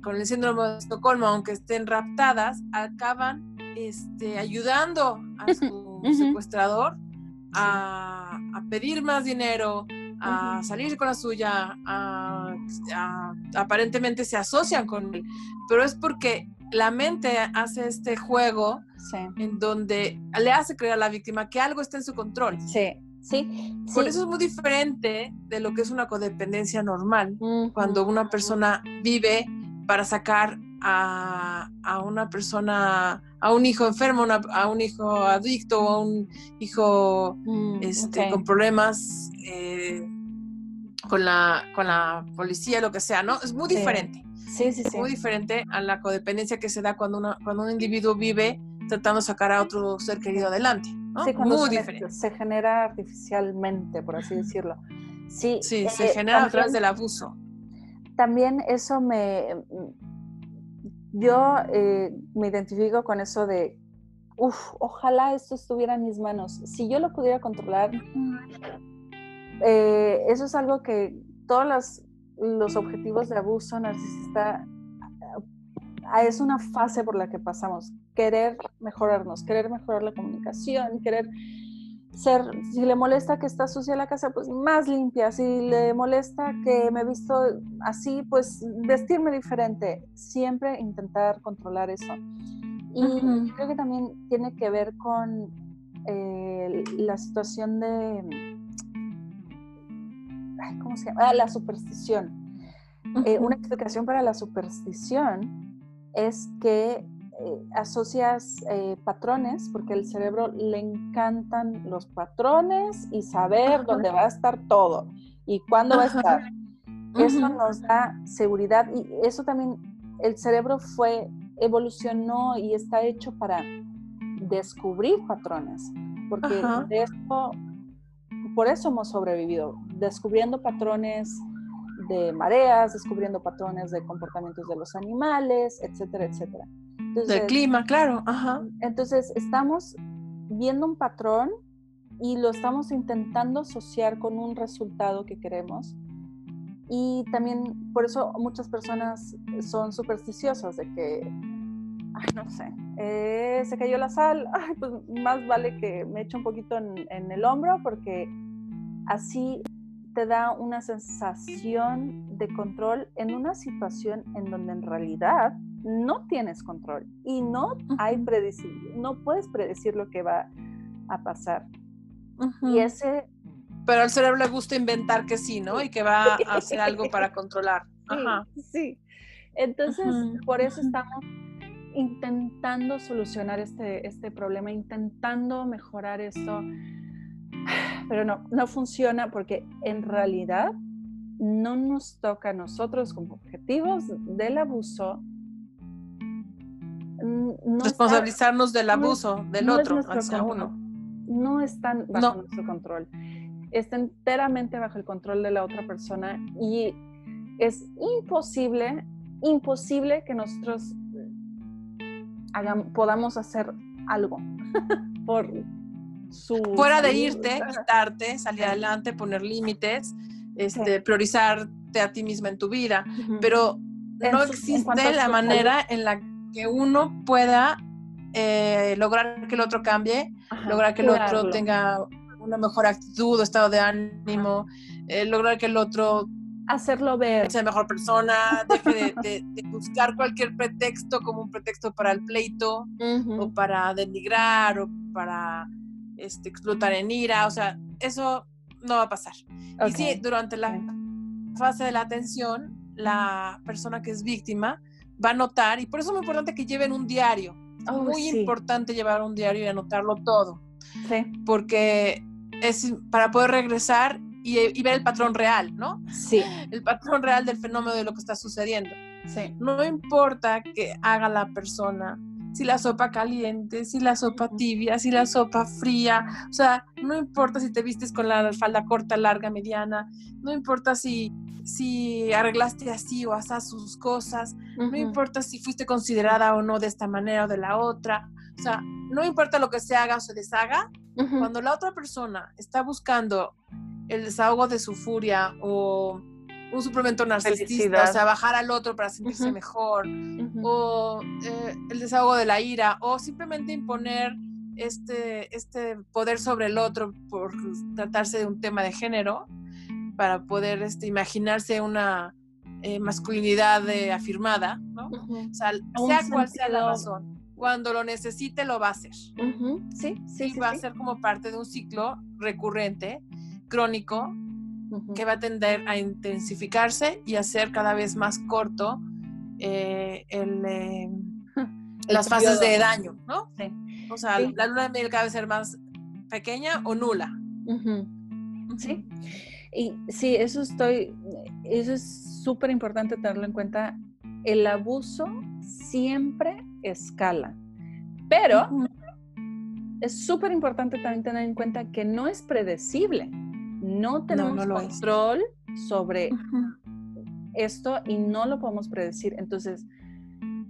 con el síndrome de Estocolmo, aunque estén raptadas, acaban este, ayudando a su secuestrador a, pedir más dinero, a salir con la suya, aparentemente se asocian con él, pero es porque la mente hace este juego en donde le hace creer a la víctima que algo está en su control. Sí, sí. Por eso es muy diferente de lo que es una codependencia normal, cuando una persona vive para sacar a, una persona, a un hijo enfermo, a un hijo adicto, a un hijo mm, este, con problemas eh, con, la, con la policía, lo que sea, ¿no? Es muy diferente. Sí, sí, sí. Muy diferente a la codependencia que se da cuando, una, cuando un individuo vive tratando de sacar a otro ser querido adelante. ¿No? Sí, Muy se, diferente. Se genera artificialmente, por así decirlo. Sí, sí se eh, genera a través del abuso. También eso me... Yo eh, me identifico con eso de, uff, ojalá esto estuviera en mis manos. Si yo lo pudiera controlar, eh, eso es algo que todos los objetivos de abuso narcisista es una fase por la que pasamos. Querer mejorarnos, querer mejorar la comunicación, querer ser, si le molesta que está sucia la casa, pues más limpia. Si le molesta que me he visto así, pues vestirme diferente. Siempre intentar controlar eso. Y creo que también tiene que ver con eh, la situación de, ¿cómo se llama? Ah, la superstición. Eh, una explicación para la superstición es que eh, asocias patrones, porque al cerebro le encantan los patrones y saber dónde va a estar todo y cuándo va a estar. Eso nos da seguridad y eso también, el cerebro fue evolucionó y está hecho para descubrir patrones, porque de esto, por eso hemos sobrevivido, descubriendo patrones de mareas, descubriendo patrones de comportamientos de los animales, etcétera, etcétera. Del clima, claro. Entonces, estamos viendo un patrón y lo estamos intentando asociar con un resultado que queremos y también por eso muchas personas son supersticiosas de que, ay, no sé, eh, se cayó la sal, ay, pues más vale que me eche un poquito en, en el hombro porque así te da una sensación de control en una situación en donde en realidad no tienes control y no hay predecible, no puedes predecir lo que va a pasar. Y ese pero al cerebro le gusta inventar que sí, ¿no? Y que va a hacer algo para controlar. Ajá. Sí. Entonces, por eso estamos intentando solucionar este, este problema, intentando mejorar esto. Pero no, no funciona porque en realidad no nos toca a nosotros como objetivos del abuso. Responsabilizarnos del abuso del otro hacia uno. No están bajo nuestro control está enteramente bajo el control de la otra persona y es imposible, imposible que nosotros podamos hacer algo por su... Fuera de irte, quitarte, salir adelante, poner límites, este, priorizarte a ti misma en tu vida, pero no existe la manera en la que uno pueda eh, lograr que el otro cambie, lograr que el otro tenga una mejor actitud o estado de ánimo, eh, lograr que el otro hacerlo ver. Sea mejor persona, deje de, buscar cualquier pretexto como un pretexto para el pleito o para denigrar o para este, explotar en ira. O sea, eso no va a pasar. Y sí, durante la fase de la atención, la persona que es víctima va a notar, y por eso es muy importante que lleven un diario. Oh, muy importante llevar un diario y anotarlo todo. Sí. Porque es para poder regresar y, ver el patrón real, ¿no? Sí. El patrón real del fenómeno de lo que está sucediendo. Sí. No importa que haga la persona, si la sopa caliente, si la sopa tibia, si la sopa fría, o sea, no importa si te vistes con la falda corta, larga, mediana, no importa si, si arreglaste así o así sus cosas, no importa si fuiste considerada o no de esta manera o de la otra, o sea, no importa lo que se haga o se deshaga, cuando la otra persona está buscando el desahogo de su furia o un suplemento narcisista, o sea, bajar al otro para sentirse mejor, o eh, el desahogo de la ira, o simplemente imponer este, este poder sobre el otro por tratarse de un tema de género, para poder este, imaginarse una eh, masculinidad eh, afirmada, ¿no? O sea, sea cual sea la razón cuando lo necesite lo va a hacer. Sí, sí. Y va a ser como parte de un ciclo recurrente, crónico, que va a tender a intensificarse y a ser cada vez más corto eh, eh, las fases de daño, ¿no? Sí. O sea, la luna de miel cada vez ser más pequeña o nula. Sí. Y sí, eso estoy, eso es súper importante tenerlo en cuenta. El abuso siempre escala. Pero es súper importante también tener en cuenta que no es predecible. No tenemos control sobre esto y no lo podemos predecir. Entonces,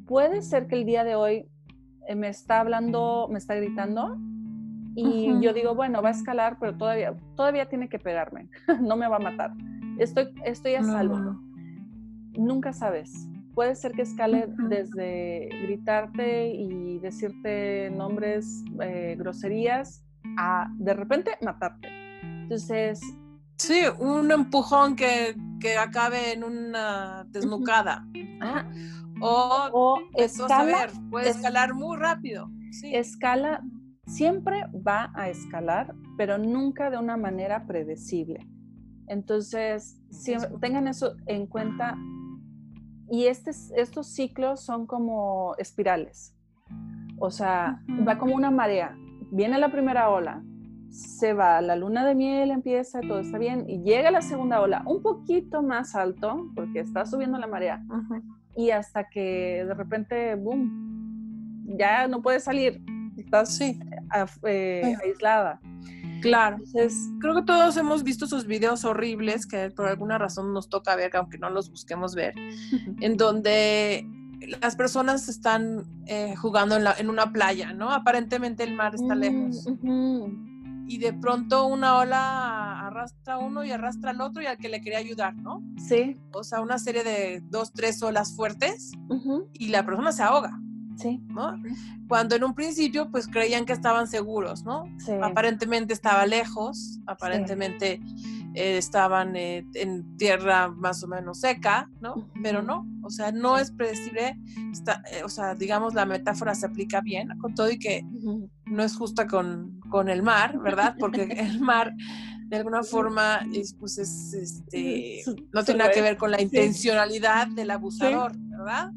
puede ser que el día de hoy eh, me está hablando, me está gritando Y yo digo, bueno, va a escalar, pero todavía, todavía tiene que pegarme, no me va a matar. Estoy, estoy a salvo. Nunca sabes. Puede ser que escale desde gritarte y decirte nombres, eh, groserías, a de repente matarte. Entonces... Sí, un empujón que, que acabe en una desnucada. O, o escala, puede escalar muy rápido. Escala, siempre va a escalar, pero nunca de una manera predecible. Entonces, tengan eso en cuenta. Y este, estos ciclos son como espirales. O sea, va como una marea. Viene la primera ola, se va, la luna de miel empieza, todo está bien, y llega la segunda ola, un poquito más alto, porque está subiendo la marea, y hasta que de repente, boom, ya no puedes salir, estás eh, aislada. Claro. Entonces, creo que todos hemos visto esos videos horribles que por alguna razón nos toca ver, aunque no los busquemos ver, en donde las personas están eh, jugando en, en, una playa, ¿no? Aparentemente el mar está lejos. Y de pronto una ola arrastra a uno y arrastra al otro y al que le quería ayudar, ¿no? Sí. O sea, una serie de dos, tres olas fuertes y la persona se ahoga. Sí. ¿no? Cuando en un principio pues creían que estaban seguros, ¿no? Sí. Aparentemente estaba lejos, aparentemente eh, estaban eh, en tierra más o menos seca, ¿no? Pero no, o sea, no es predecible, está, eh, o sea, digamos la metáfora se aplica bien con todo y que no es justa con, con el mar, ¿verdad? Porque el mar de alguna forma es, pues es, este, no tiene nada que ver con la intencionalidad del abusador, ¿verdad?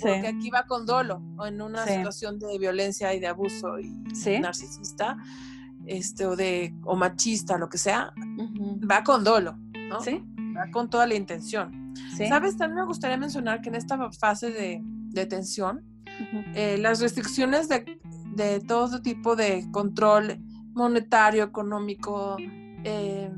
Porque aquí va con dolo, en una situación de violencia y de abuso y narcisista, este, o de, o machista, lo que sea, va con dolo, ¿no? Sí. Va con toda la intención. ¿Sabes? También me gustaría mencionar que en esta fase de, de tensión, eh, las restricciones de, de, todo tipo de control monetario, económico, eh,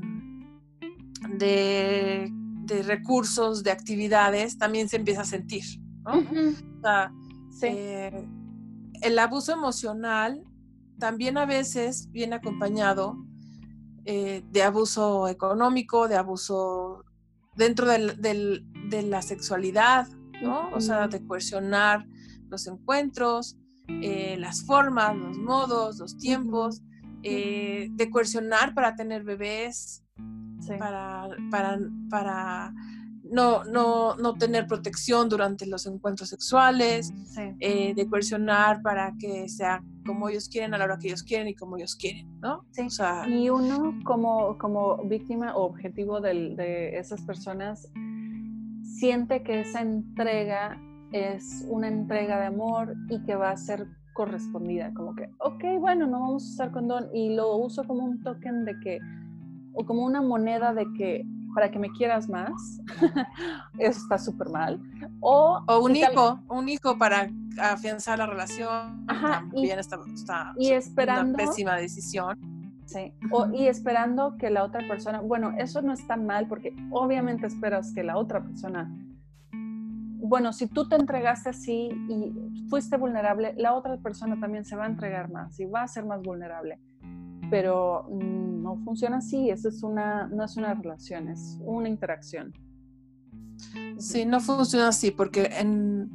de, de, recursos, de actividades, también se empieza a sentir. ¿no? o sea, eh, el abuso emocional también a veces viene acompañado eh, de abuso económico, de abuso dentro del, de la sexualidad, ¿no? O sea, de coercionar los encuentros, eh, las formas, los modos, los tiempos, eh, de coercionar para tener bebés, para, para, para no, no, no tener protección durante los encuentros sexuales, eh, de coercionar para que sea como ellos quieren a la hora que ellos quieren y como ellos quieren, ¿no? Sí. y uno como, como víctima o objetivo de esas personas siente que esa entrega es una entrega de amor y que va a ser correspondida, como que, ok, bueno, no vamos a usar condón y lo uso como un token de que, o como una moneda de que para que me quieras más, eso está súper mal. O, un hijo, un hijo para afianzar la relación, también está, y esperando, una pésima decisión. Sí, y esperando que la otra persona, bueno, eso no está mal porque obviamente esperas que la otra persona, bueno, si tú te entregaste así y fuiste vulnerable, la otra persona también se va a entregar más y va a ser más vulnerable pero mm, no funciona así, eso es una, no es una relación, es una interacción. Sí, no funciona así, porque en,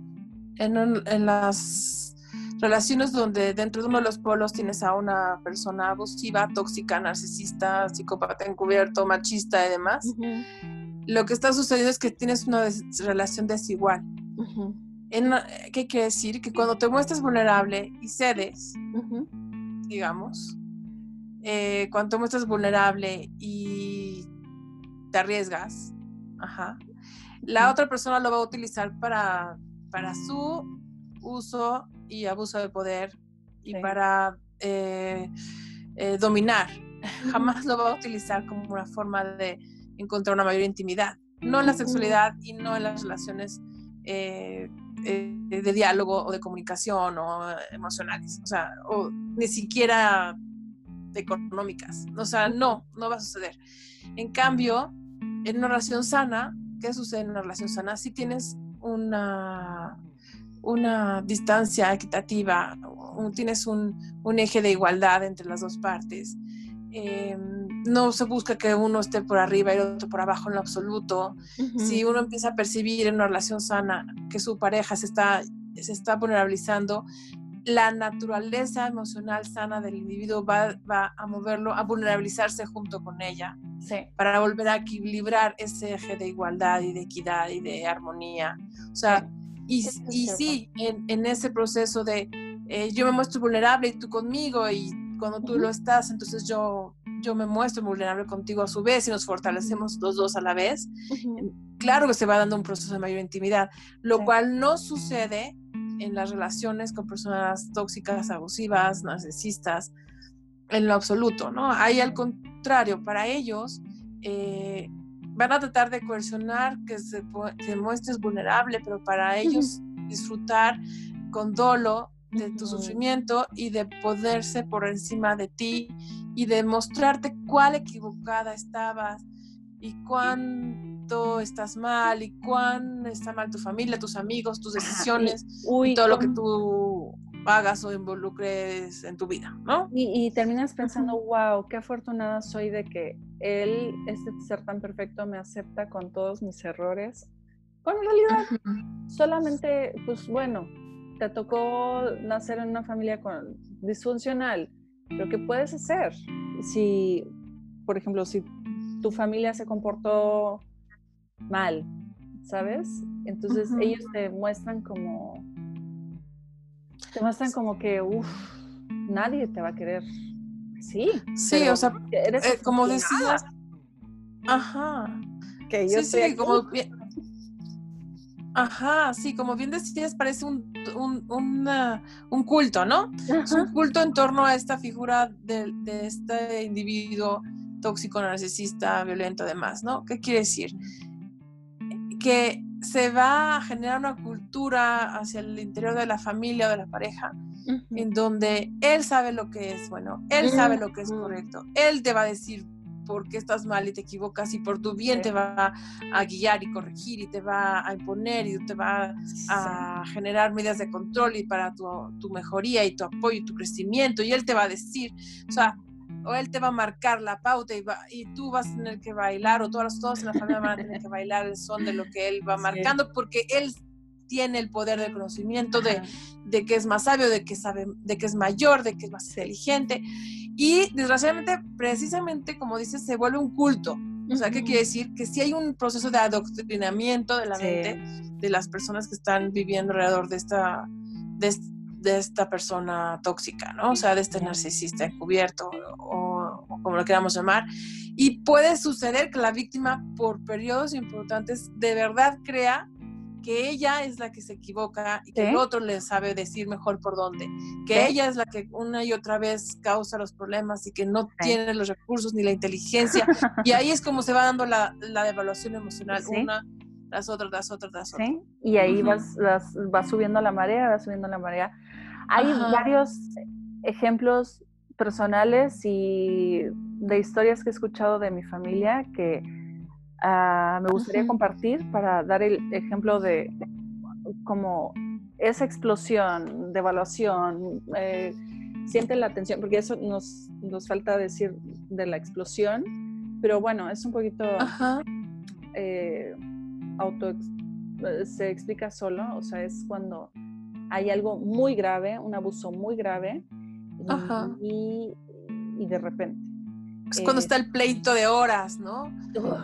en, las relaciones donde dentro de uno de los polos tienes a una persona abusiva, tóxica, narcisista, psicópata encubierto, machista y demás, lo que está sucediendo es que tienes una relación desigual. ¿Qué quiere decir? Que cuando te muestras vulnerable y cedes, digamos, eh, cuanto muestras vulnerable y te arriesgas, la otra persona lo va a utilizar para, para su uso y abuso de poder y para eh, eh, dominar. Jamás lo va a utilizar como una forma de encontrar una mayor intimidad, no en la sexualidad y no en las relaciones de diálogo o de comunicación o emocionales, o sea, o ni siquiera económicas. O sea, no, no va a suceder. En cambio, en una relación sana, ¿qué sucede en una relación sana? Si tienes una, una distancia equitativa, tienes un, eje de igualdad entre las dos partes. Em, no se busca que uno esté por arriba y el otro por abajo en lo absoluto. Si uno empieza a percibir en una relación sana que su pareja se está, se está vulnerabilizando, la naturaleza emocional sana del individuo va, a moverlo a vulnerabilizarse junto con ella para volver a equilibrar ese eje de igualdad y de equidad y de armonía. O sea, y, y sí, en, ese proceso de eh, yo me muestro vulnerable y tú conmigo y cuando tú lo estás, entonces yo, yo me muestro vulnerable contigo a su vez y nos fortalecemos los dos a la vez. Claro que se va dando un proceso de mayor intimidad, lo cual no sucede en las relaciones con personas tóxicas, abusivas, narcisistas, en lo absoluto, ¿no? Ahí al contrario, para ellos eh, van a tratar de coercionar que se que muestres vulnerable, pero para ellos disfrutar con dolo de tu sufrimiento y de poderse por encima de ti y de mostrarte cuál equivocada estabas y estás mal y cuán está mal tu familia, tus amigos, tus decisiones y, todo lo que tú hagas o involucres en tu vida, ¿no? Y, terminas pensando, wow, qué afortunada soy de que él, este ser tan perfecto, me acepta con todos mis errores. Cuando en realidad solamente, pues bueno, te tocó nacer en una familia con, disfuncional, pero ¿qué puedes hacer? Si, por ejemplo, si tu familia se comportó mal, ¿sabes? Entonces ellos te muestran como, te muestran como que, uff, nadie te va a querer. Sí. Sí, o sea, eres eh, como decías, ajá. Que yo sí, sí, como Ajá, sí, como bien decías, parece un, un, culto, ¿no? Es un culto en torno a esta figura de, este individuo tóxico, narcisista, violento, además, ¿no? ¿Qué quiere decir? Que se va a generar una cultura hacia el interior de la familia o de la pareja, en donde él sabe lo que es bueno, él sabe lo que es correcto, él te va a decir porque estás mal y te equivocas y por tu bien te va a guiar y corregir y te va a imponer y te va a generar medidas de control y para tu, tu mejoría y tu apoyo y tu crecimiento y él te va a decir, o sea, o él te va a marcar la pauta y, y tú vas a tener que bailar o todos, todos en la familia van a tener que bailar el son de lo que él va marcando porque él tiene el poder de conocimiento de, de, que es más sabio, de que sabe, de que es mayor, de que es más inteligente. Y desgraciadamente, precisamente como dices, se vuelve un culto. O sea, ¿qué quiere decir? Que si hay un proceso de adoctrinamiento de la mente de las personas que están viviendo alrededor de esta, de, esta persona tóxica, ¿no? O sea, de este narcisista encubierto o, o, como lo queramos llamar. Y puede suceder que la víctima por periodos importantes de verdad crea que ella es la que se equivoca y que el otro le sabe decir mejor por dónde, que ella es la que una y otra vez causa los problemas y que no tiene los recursos ni la inteligencia. y ahí es como se va dando la, la evaluación emocional, una tras otra, tras otra, tras otra. Y ahí vas, vas, subiendo la marea, vas subiendo la marea. Hay varios ejemplos personales y de historias que he escuchado de mi familia que Ah, me gustaría compartir para dar el ejemplo de como esa explosión de evaluación, eh, siente la atención, porque eso nos, nos falta decir de la explosión, pero bueno, es un poquito eh, auto, eh, se explica solo, o sea, es cuando hay algo muy grave, un abuso muy grave, y, y de repente es cuando está el pleito de horas, ¿no?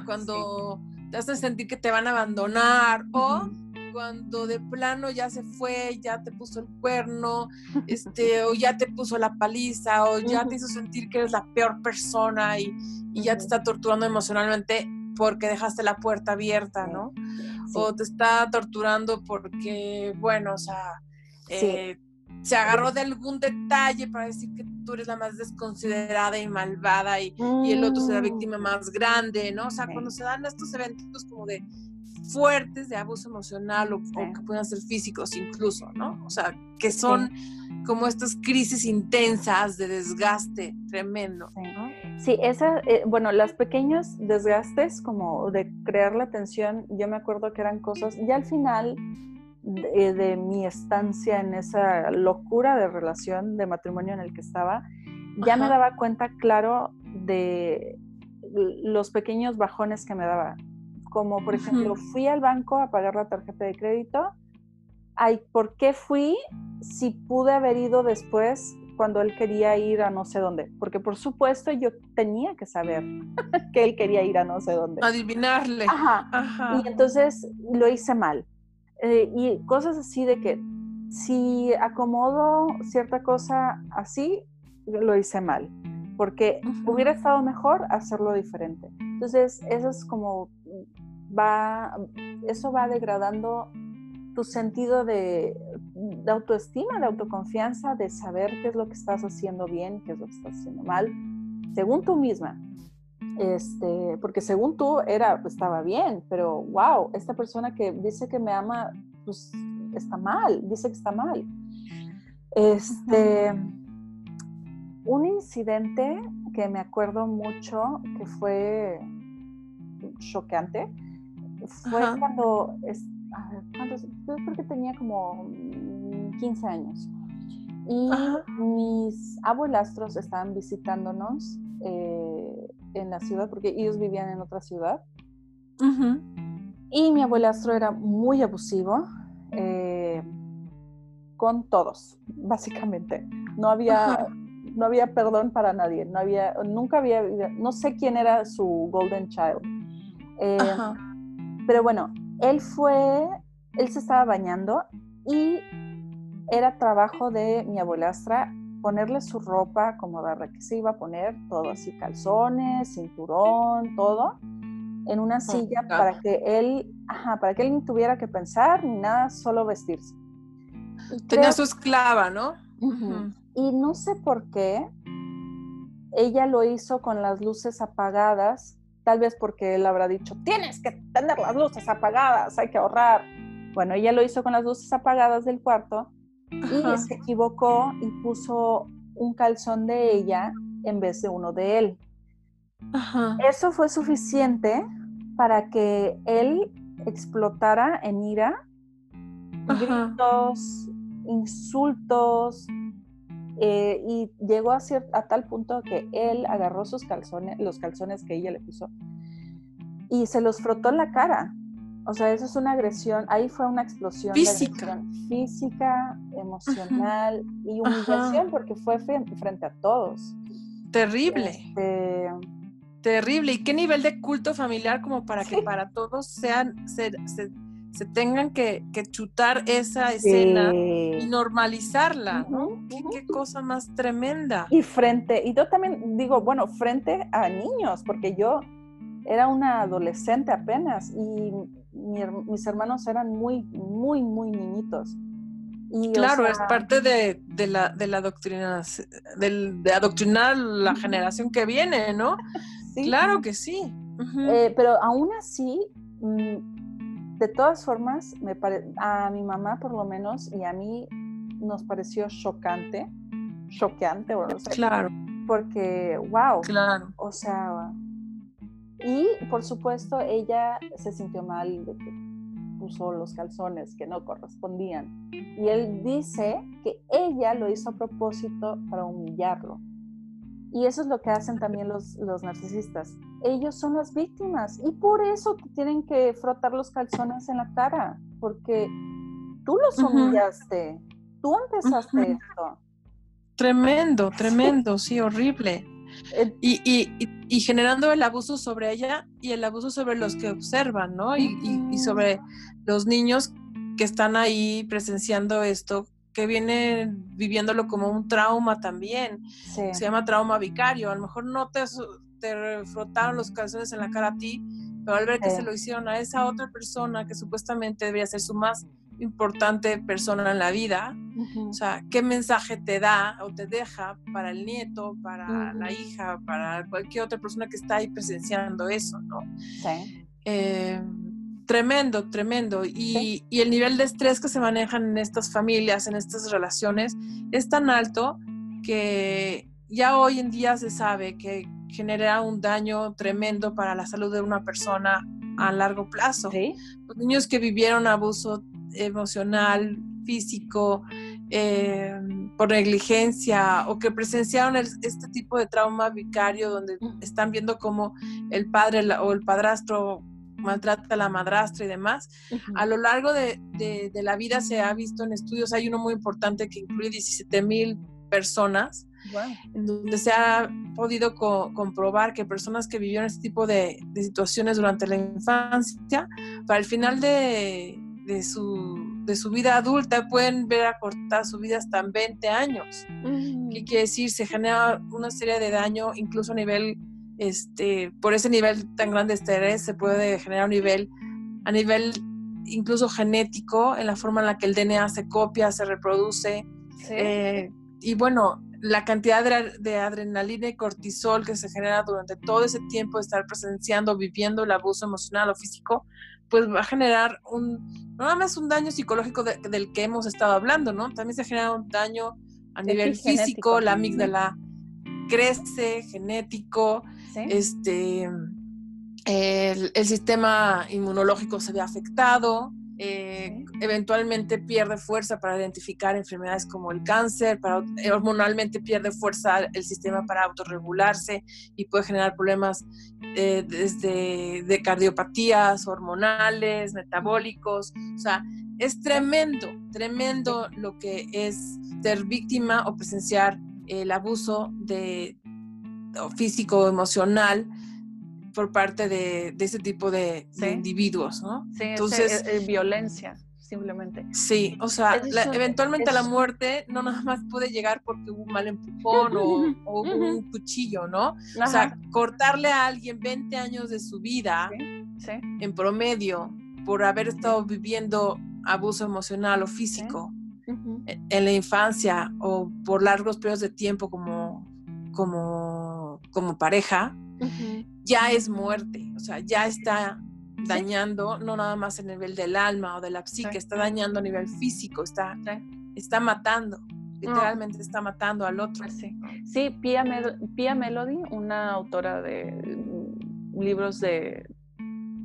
cuando te hace sentir que te van a abandonar o cuando de plano ya se fue, ya te puso el cuerno, este, o ya te puso la paliza, o ya te hizo sentir que eres la peor persona y, ya te está torturando emocionalmente porque dejaste la puerta abierta, ¿no? O te está torturando porque, bueno, o sea, eh, se agarró de algún detalle para decir que tú eres la más desconsiderada y malvada y, el otro es la mm. víctima más grande, ¿no? O sea, cuando se dan estos eventos como de fuertes de abuso emocional o, que pueden ser físicos incluso, ¿no? O sea, que son como estas crisis intensas de desgaste tremendo. Sí, esa, eh, bueno, los pequeños desgastes como de crear la tensión, yo me acuerdo que eran cosas, ya al final de, mi estancia en esa locura de relación, de matrimonio en el que estaba, ya me daba cuenta claro de los pequeños bajones que me daba. Como por ejemplo, fui al banco a pagar la tarjeta de crédito. Ay, ¿por qué fui si pude haber ido después cuando él quería ir a no sé dónde? Porque por supuesto yo tenía que saber que él quería ir a no sé dónde. Adivinarle. Ajá. Y entonces lo hice mal. Eh, y cosas así de que si acomodo cierta cosa así, lo hice mal porque hubiera estado mejor hacerlo diferente. Entonces, eso es como va, eso va degradando tu sentido de, autoestima, de autoconfianza, de saber qué es lo que estás haciendo bien, qué es lo que estás haciendo mal, según tú misma. Este, porque según tú era, estaba bien, pero wow, esta persona que dice que me ama, pues está mal, dice que está mal. Este, un incidente que me acuerdo mucho, que fue choqueante, fue cuando, yo creo que tenía como 15 años. Y mis abuelastros estaban visitándonos eh, en la ciudad, porque ellos vivían en otra ciudad. Y mi abuelastro era muy abusivo eh, con todos, básicamente. No había no había perdón para nadie, no había, nunca había, no sé quién era su golden child. Eh, pero bueno, él fue, él se estaba bañando y era trabajo de mi abuelastra ponerle su ropa, acomodarla que se iba a poner, todo así, calzones, cinturón, todo, en una silla para que él, ajá, para que él no tuviera que pensar ni nada, solo vestirse. Tenía su esclava, ¿no? Y no sé por qué ella lo hizo con las luces apagadas, tal vez porque él habrá dicho, tienes que tener las luces apagadas, hay que ahorrar. Bueno, ella lo hizo con las luces apagadas del cuarto y se equivocó y puso un calzón de ella en vez de uno de él. Eso fue suficiente para que él explotara en ira, gritos, insultos, eh, y llegó a, a tal punto que él agarró sus calzones, los calzones que ella le puso, y se los frotó en la cara. O sea, eso es una agresión, ahí fue una explosión física, física emocional y humillación porque fue frente, a todos. Terrible. Este, Terrible. ¿Y qué nivel de culto familiar como para que para todos sean, se, se tengan que, chutar esa escena y normalizarla, ¿no? ¿Qué, cosa más tremenda. Y frente, y yo también digo, bueno, frente a niños, porque yo era una adolescente apenas y mis hermanos eran muy, muy, muy niñitos. Y, claro, es parte de, la, de la doctrina, de, adoctrinar la generación que viene, ¿no? Claro que sí. Eh, pero aún así, mm, de todas formas, me a mi mamá por lo menos y a mí nos pareció chocante, choqueante, bueno, claro. porque, wow, claro. o sea, y por supuesto ella se sintió mal de que puso los calzones que no correspondían. Y él dice que ella lo hizo a propósito para humillarlo. Y eso es lo que hacen también los, los narcisistas. Ellos son las víctimas y por eso tienen que frotar los calzones en la cara, porque tú los humillaste, tú empezaste esto. Tremendo, tremendo, sí, horrible. Y, y, y, generando el abuso sobre ella y el abuso sobre los que observan, ¿no? Y, y, sobre los niños que están ahí presenciando esto, que vienen viviéndolo como un trauma también. Se llama trauma vicario. A lo mejor no te, te frotaron los calzones en la cara a ti, pero al ver que se lo hicieron a esa otra persona que supuestamente debería ser su más importante persona en la vida, o sea, ¿qué mensaje te da o te deja para el nieto, para la hija, para cualquier otra persona que está ahí presenciando eso, ¿no? Sí. Eh, Tremendo, tremendo. Y, el nivel de estrés que se manejan en estas familias, en estas relaciones, es tan alto que ya hoy en día se sabe que genera un daño tremendo para la salud de una persona a largo plazo. Los niños que vivieron abuso emocional, físico, eh, por negligencia o que presenciaron este tipo de trauma vicario donde están viendo cómo el padre o el padrastro maltrata a la madrastra y demás. A lo largo de, la vida se ha visto en estudios, hay uno muy importante que incluye 17 mil personas, en donde se ha podido comprobar que personas que vivieron este tipo de, situaciones durante la infancia, para el final de, su, de su vida adulta pueden ver acortar su vida hasta en 20 años. ¿Qué quiere decir? Se genera una serie de daño incluso a nivel este, por ese nivel tan grande de estrés se puede generar un nivel, a nivel incluso genético, en la forma en la que el DNA se copia, se reproduce. Eh, y bueno, la cantidad de, adrenalina y cortisol que se genera durante todo ese tiempo de estar presenciando, viviendo el abuso emocional o físico, pues va a generar un, no nada más un daño psicológico del que hemos estado hablando, ¿no? También se genera un daño a nivel físico, la amígdala crece, genético, este, el, sistema inmunológico se ve afectado, eh, eventualmente pierde fuerza para identificar enfermedades como el cáncer, para, eh, hormonalmente pierde fuerza el sistema para autorregularse y puede generar problemas eh, desde de cardiopatías hormonales, metabólicos, o sea, es tremendo, tremendo lo que es ser víctima o presenciar el abuso de, físico o emocional por parte de, ese tipo de, individuos, ¿no? Sí, Entonces, es, violencia, simplemente. Sí, o sea, eventualmente la muerte no nada más puede llegar porque hubo un mal empujón o, un cuchillo, ¿no? O sea, cortarle a alguien 20 años de su vida en promedio por haber estado viviendo abuso emocional o físico en la infancia o por largos periodos de tiempo como, como, como pareja, ya es muerte, o sea, ya está dañando, no nada más a nivel del alma o de la psique, está dañando a nivel físico, está, está matando, literalmente está matando al otro. Sí, sí Pia, Pia Melody, una autora de libros de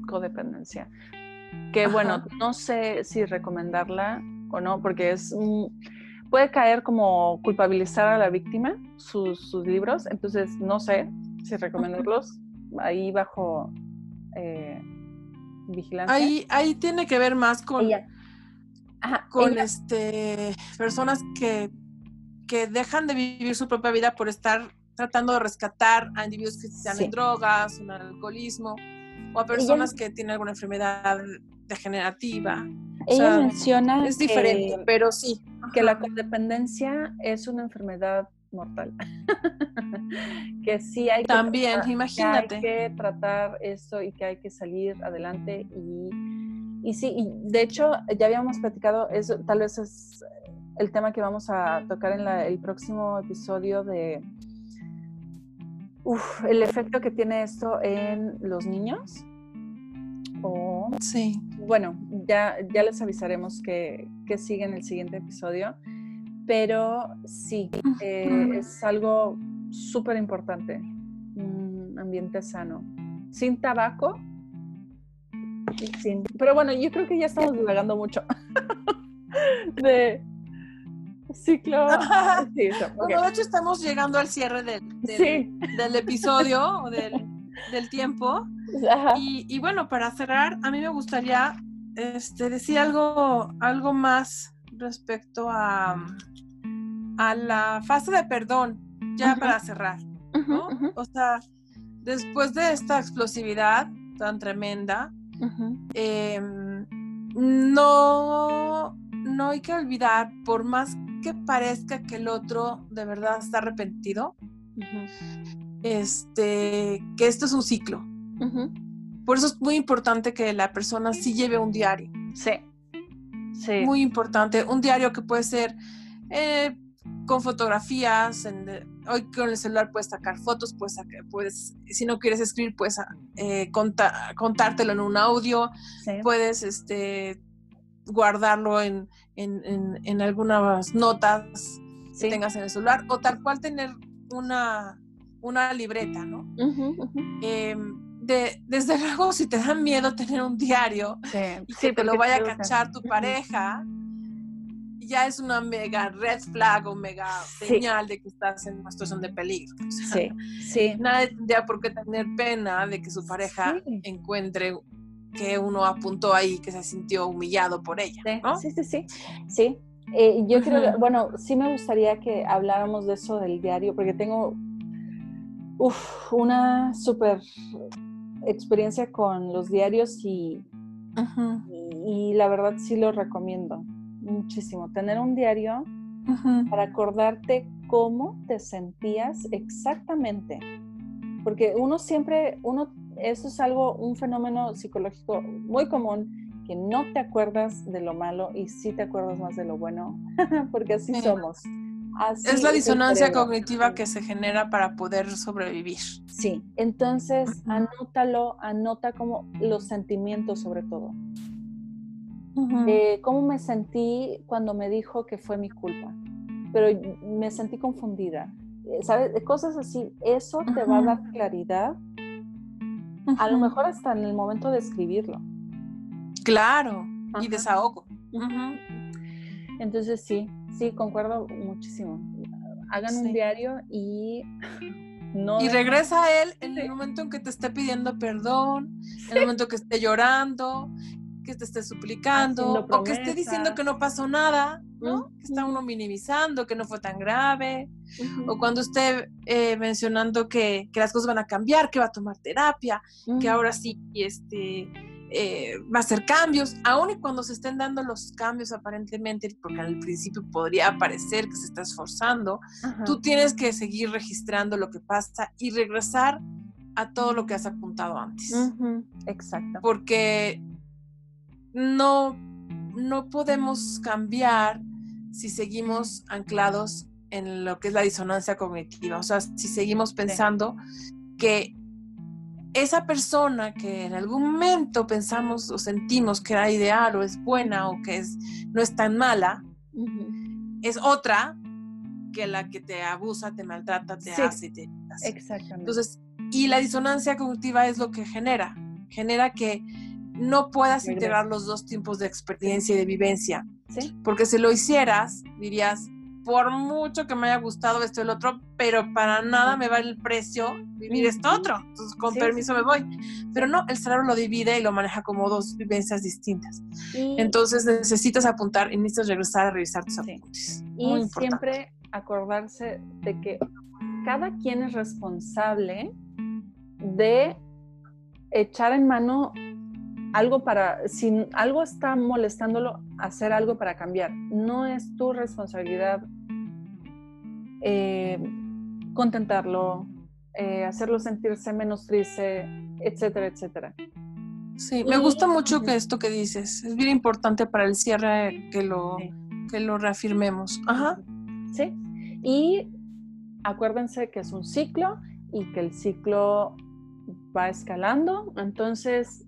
codependencia, que bueno, no sé si recomendarla o no, porque es puede caer como culpabilizar a la víctima sus, libros, entonces no sé si recomendarlos ahí bajo eh, vigilancia. Ahí, ahí tiene que ver más con, con este personas que, que dejan de vivir su propia vida por estar tratando de rescatar a individuos que están en drogas, un alcoholismo, o a personas que tienen alguna enfermedad degenerativa. Ella menciona es diferente, pero sí. Que la codependencia es una enfermedad mortal. que sí hay que también, tratar, imagínate, hay que tratar esto y que hay que salir adelante y, y sí, y de hecho ya habíamos platicado eso, tal vez es el tema que vamos a tocar en el próximo episodio de el efecto que tiene esto en los niños o, sí. Bueno, ya, ya les avisaremos que, que sigue en el siguiente episodio, pero sí, eh, es algo súper importante, un ambiente sano, sin tabaco. Sin, pero bueno, yo creo que ya estamos divagando mucho de ciclo. Sí, bueno, de hecho estamos llegando al cierre del, del, episodio o del, del tiempo. Y, bueno, para cerrar, a mí me gustaría este, decir algo, algo más respecto a, a la fase de perdón, ya para cerrar. O sea, después de esta explosividad tan tremenda, em, no, no hay que olvidar, por más que parezca que el otro de verdad está arrepentido, este, que esto es un ciclo. Por eso es muy importante que la persona sí lleve un diario. Sí. Sí. Muy importante. Un diario que puede ser eh, con fotografías. hoy con el celular puedes sacar fotos, puedes, sacar, puedes si no quieres escribir, puedes eh, contártelo en un audio. Puedes este, guardarlo en, en, algunas notas que tengas en el celular. O tal cual tener una, una libreta, ¿no? Em, de, desde luego, si te da miedo tener un diario y que te lo vaya a cachar tu pareja, ya es una mega red flag o mega señal de que estás en una situación de peligro. sí, sí. Nadie tendría por qué tener pena de que su pareja encuentre que uno apuntó ahí, que se sintió humillado por ella. Sí, sí, sí. Sí. Eh, yo creo, bueno, sí me gustaría que habláramos de eso del diario, porque tengo una súper experiencia con los diarios y, y, la verdad sí lo recomiendo muchísimo. Tener un diario para acordarte cómo te sentías exactamente. Porque uno siempre, uno, eso es algo, un fenómeno psicológico muy común, que no te acuerdas de lo malo y sí te acuerdas más de lo bueno, porque así somos. es la disonancia cognitiva que se genera para poder sobrevivir. Sí, entonces anótalo, anota como los sentimientos sobre todo. Eh, cómo me sentí cuando me dijo que fue mi culpa, pero me sentí confundida. Eh, ¿Sabes? Cosas así, eso te va a dar claridad, a lo mejor hasta en el momento de escribirlo. Claro, y desahogo. Entonces sí, sí, concuerdo muchísimo. Hagan un diario y no y regresa a él en el momento en que te esté pidiendo perdón, en el momento que esté llorando, que te esté suplicando o que esté diciendo que no pasó nada, ¿no? Que está uno minimizando, que no fue tan grave, o cuando esté eh, mencionando que, que, las cosas van a cambiar, que va a tomar terapia, que ahora sí este, eh, va a hacer cambios, aun y cuando se estén dando los cambios aparentemente, porque al principio podría parecer que se está esforzando, tú tienes que seguir registrando lo que pasa y regresar a todo lo que has apuntado antes. Exacto. Porque no, no podemos cambiar si seguimos anclados en lo que es la disonancia cognitiva. O sea, si seguimos pensando que esa persona que en algún momento pensamos o sentimos que era ideal o es buena o que es, no es tan mala, es otra que la que te abusa, te maltrata, te hace, te hace. Exactamente. Entonces, y la disonancia cognitiva es lo que genera, genera que no puedas integrar los dos tiempos de experiencia y de vivencia. ¿Sí? Porque si lo hicieras, dirías, por mucho que me haya gustado esto y el otro, pero para nada me vale el precio vivir esto otro. Entonces, con permiso me voy. Pero no, el cerebro lo divide y lo maneja como dos vivencias distintas. Entonces, necesitas apuntar y necesitas regresar a revisar tus apuntes. Y siempre acordarse de que cada quien es responsable de echar en mano algo para, si algo está molestándolo, hacer algo para cambiar. No es tu responsabilidad eh, contentarlo, eh, hacerlo sentirse menos triste, etcétera, etcétera. Sí, me gusta mucho que esto que dices. Es bien importante para el cierre que lo, que lo reafirmemos. Ajá. Sí. Y acuérdense que es un ciclo y que el ciclo va escalando. Entonces,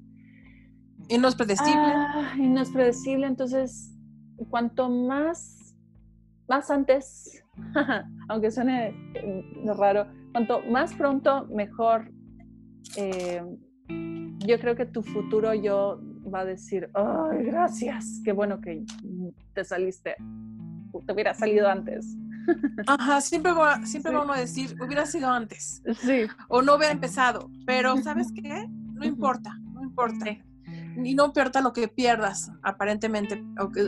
y no es predecible. Ah, y no es predecible, entonces cuanto más, más antes, aunque suene mm, raro, cuanto más pronto, mejor. Eh, yo creo que tu futuro yo va a decir, ay, gracias, qué bueno que te saliste, te hubiera salido antes. Ajá, siempre, va, siempre vamos a decir, hubiera sido antes. Sí. O no hubiera empezado, pero ¿sabes qué? No importa, no importa y no importa lo que pierdas aparentemente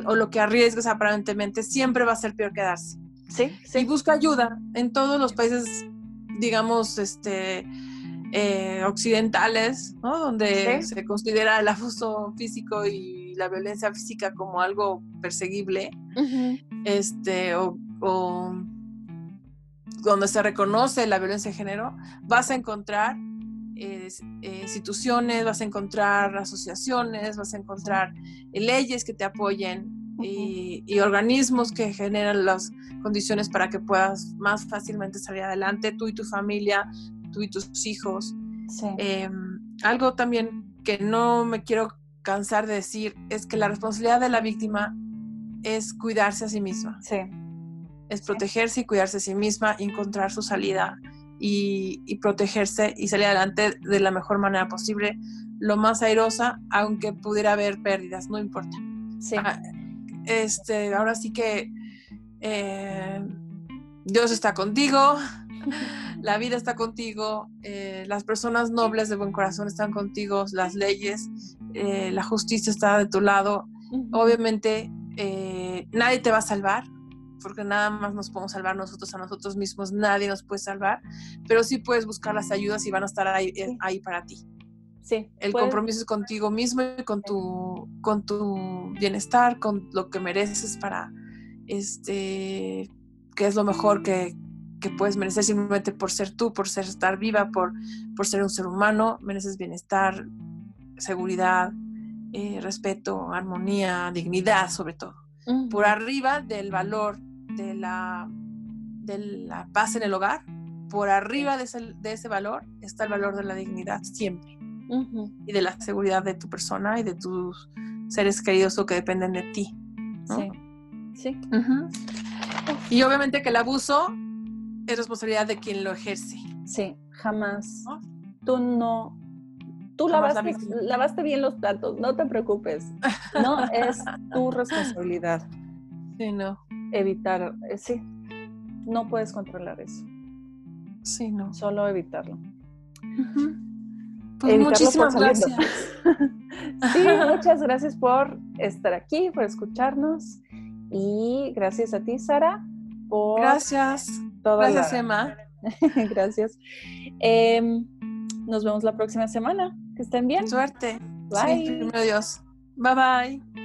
o, lo que arriesgues aparentemente, siempre va a ser peor quedarse. Sí, sí. Y busca ayuda en todos los países, digamos, este, eh, occidentales, ¿no? Donde se considera el abuso físico y la violencia física como algo perseguible, este, o, o donde se reconoce la violencia de género, vas a encontrar eh, instituciones, vas a encontrar asociaciones, vas a encontrar leyes que te apoyen y, organismos que generan las condiciones para que puedas más fácilmente salir adelante, tú y tu familia, tú y tus hijos. Em, algo también que no me quiero cansar de decir es que la responsabilidad de la víctima es cuidarse a sí misma. Sí. Es protegerse y cuidarse a sí misma, encontrar su salida y, protegerse y salir adelante de la mejor manera posible, lo más airosa, aunque pudiera haber pérdidas, no importa. Sí. Ah, este, ahora sí que eh, Dios está contigo, la vida está contigo, eh, las personas nobles de buen corazón están contigo, las leyes, eh, la justicia está de tu lado. Obviamente nadie te va a salvar, porque nada más nos podemos salvar nosotros a nosotros mismos, nadie nos puede salvar, pero sí puedes buscar las ayudas y van a estar ahí, ahí para ti. Sí. El compromiso es contigo mismo y con tu, con tu bienestar, con lo que mereces para, este, que es lo mejor que, que puedes merecer simplemente por ser tú, por ser estar viva, por, por ser un ser humano, mereces bienestar, seguridad, eh, respeto, armonía, dignidad sobre todo. Por arriba del valor de la, de la paz en el hogar, por arriba de ese, de ese valor está el valor de la dignidad siempre y de la seguridad de tu persona y de tus seres queridos o que dependen de ti. Sí. Sí. Y obviamente que el abuso es responsabilidad de quien lo ejerce. Sí, jamás. Tú no. Tú lavaste, lavaste bien los platos, no te preocupes. No es tu responsabilidad. Sí, no. Evitar, eh, sí. No puedes controlar eso. Sí, no. Solo evitarlo. Pues muchísimas gracias. sí, muchas gracias por estar aquí, por escucharnos. Y gracias a ti, Sara, por. Gracias. gracias, Emma. gracias. Em, nos vemos la próxima semana. Que estén bien. Suerte. Bye. Sí, Dios. Bye bye.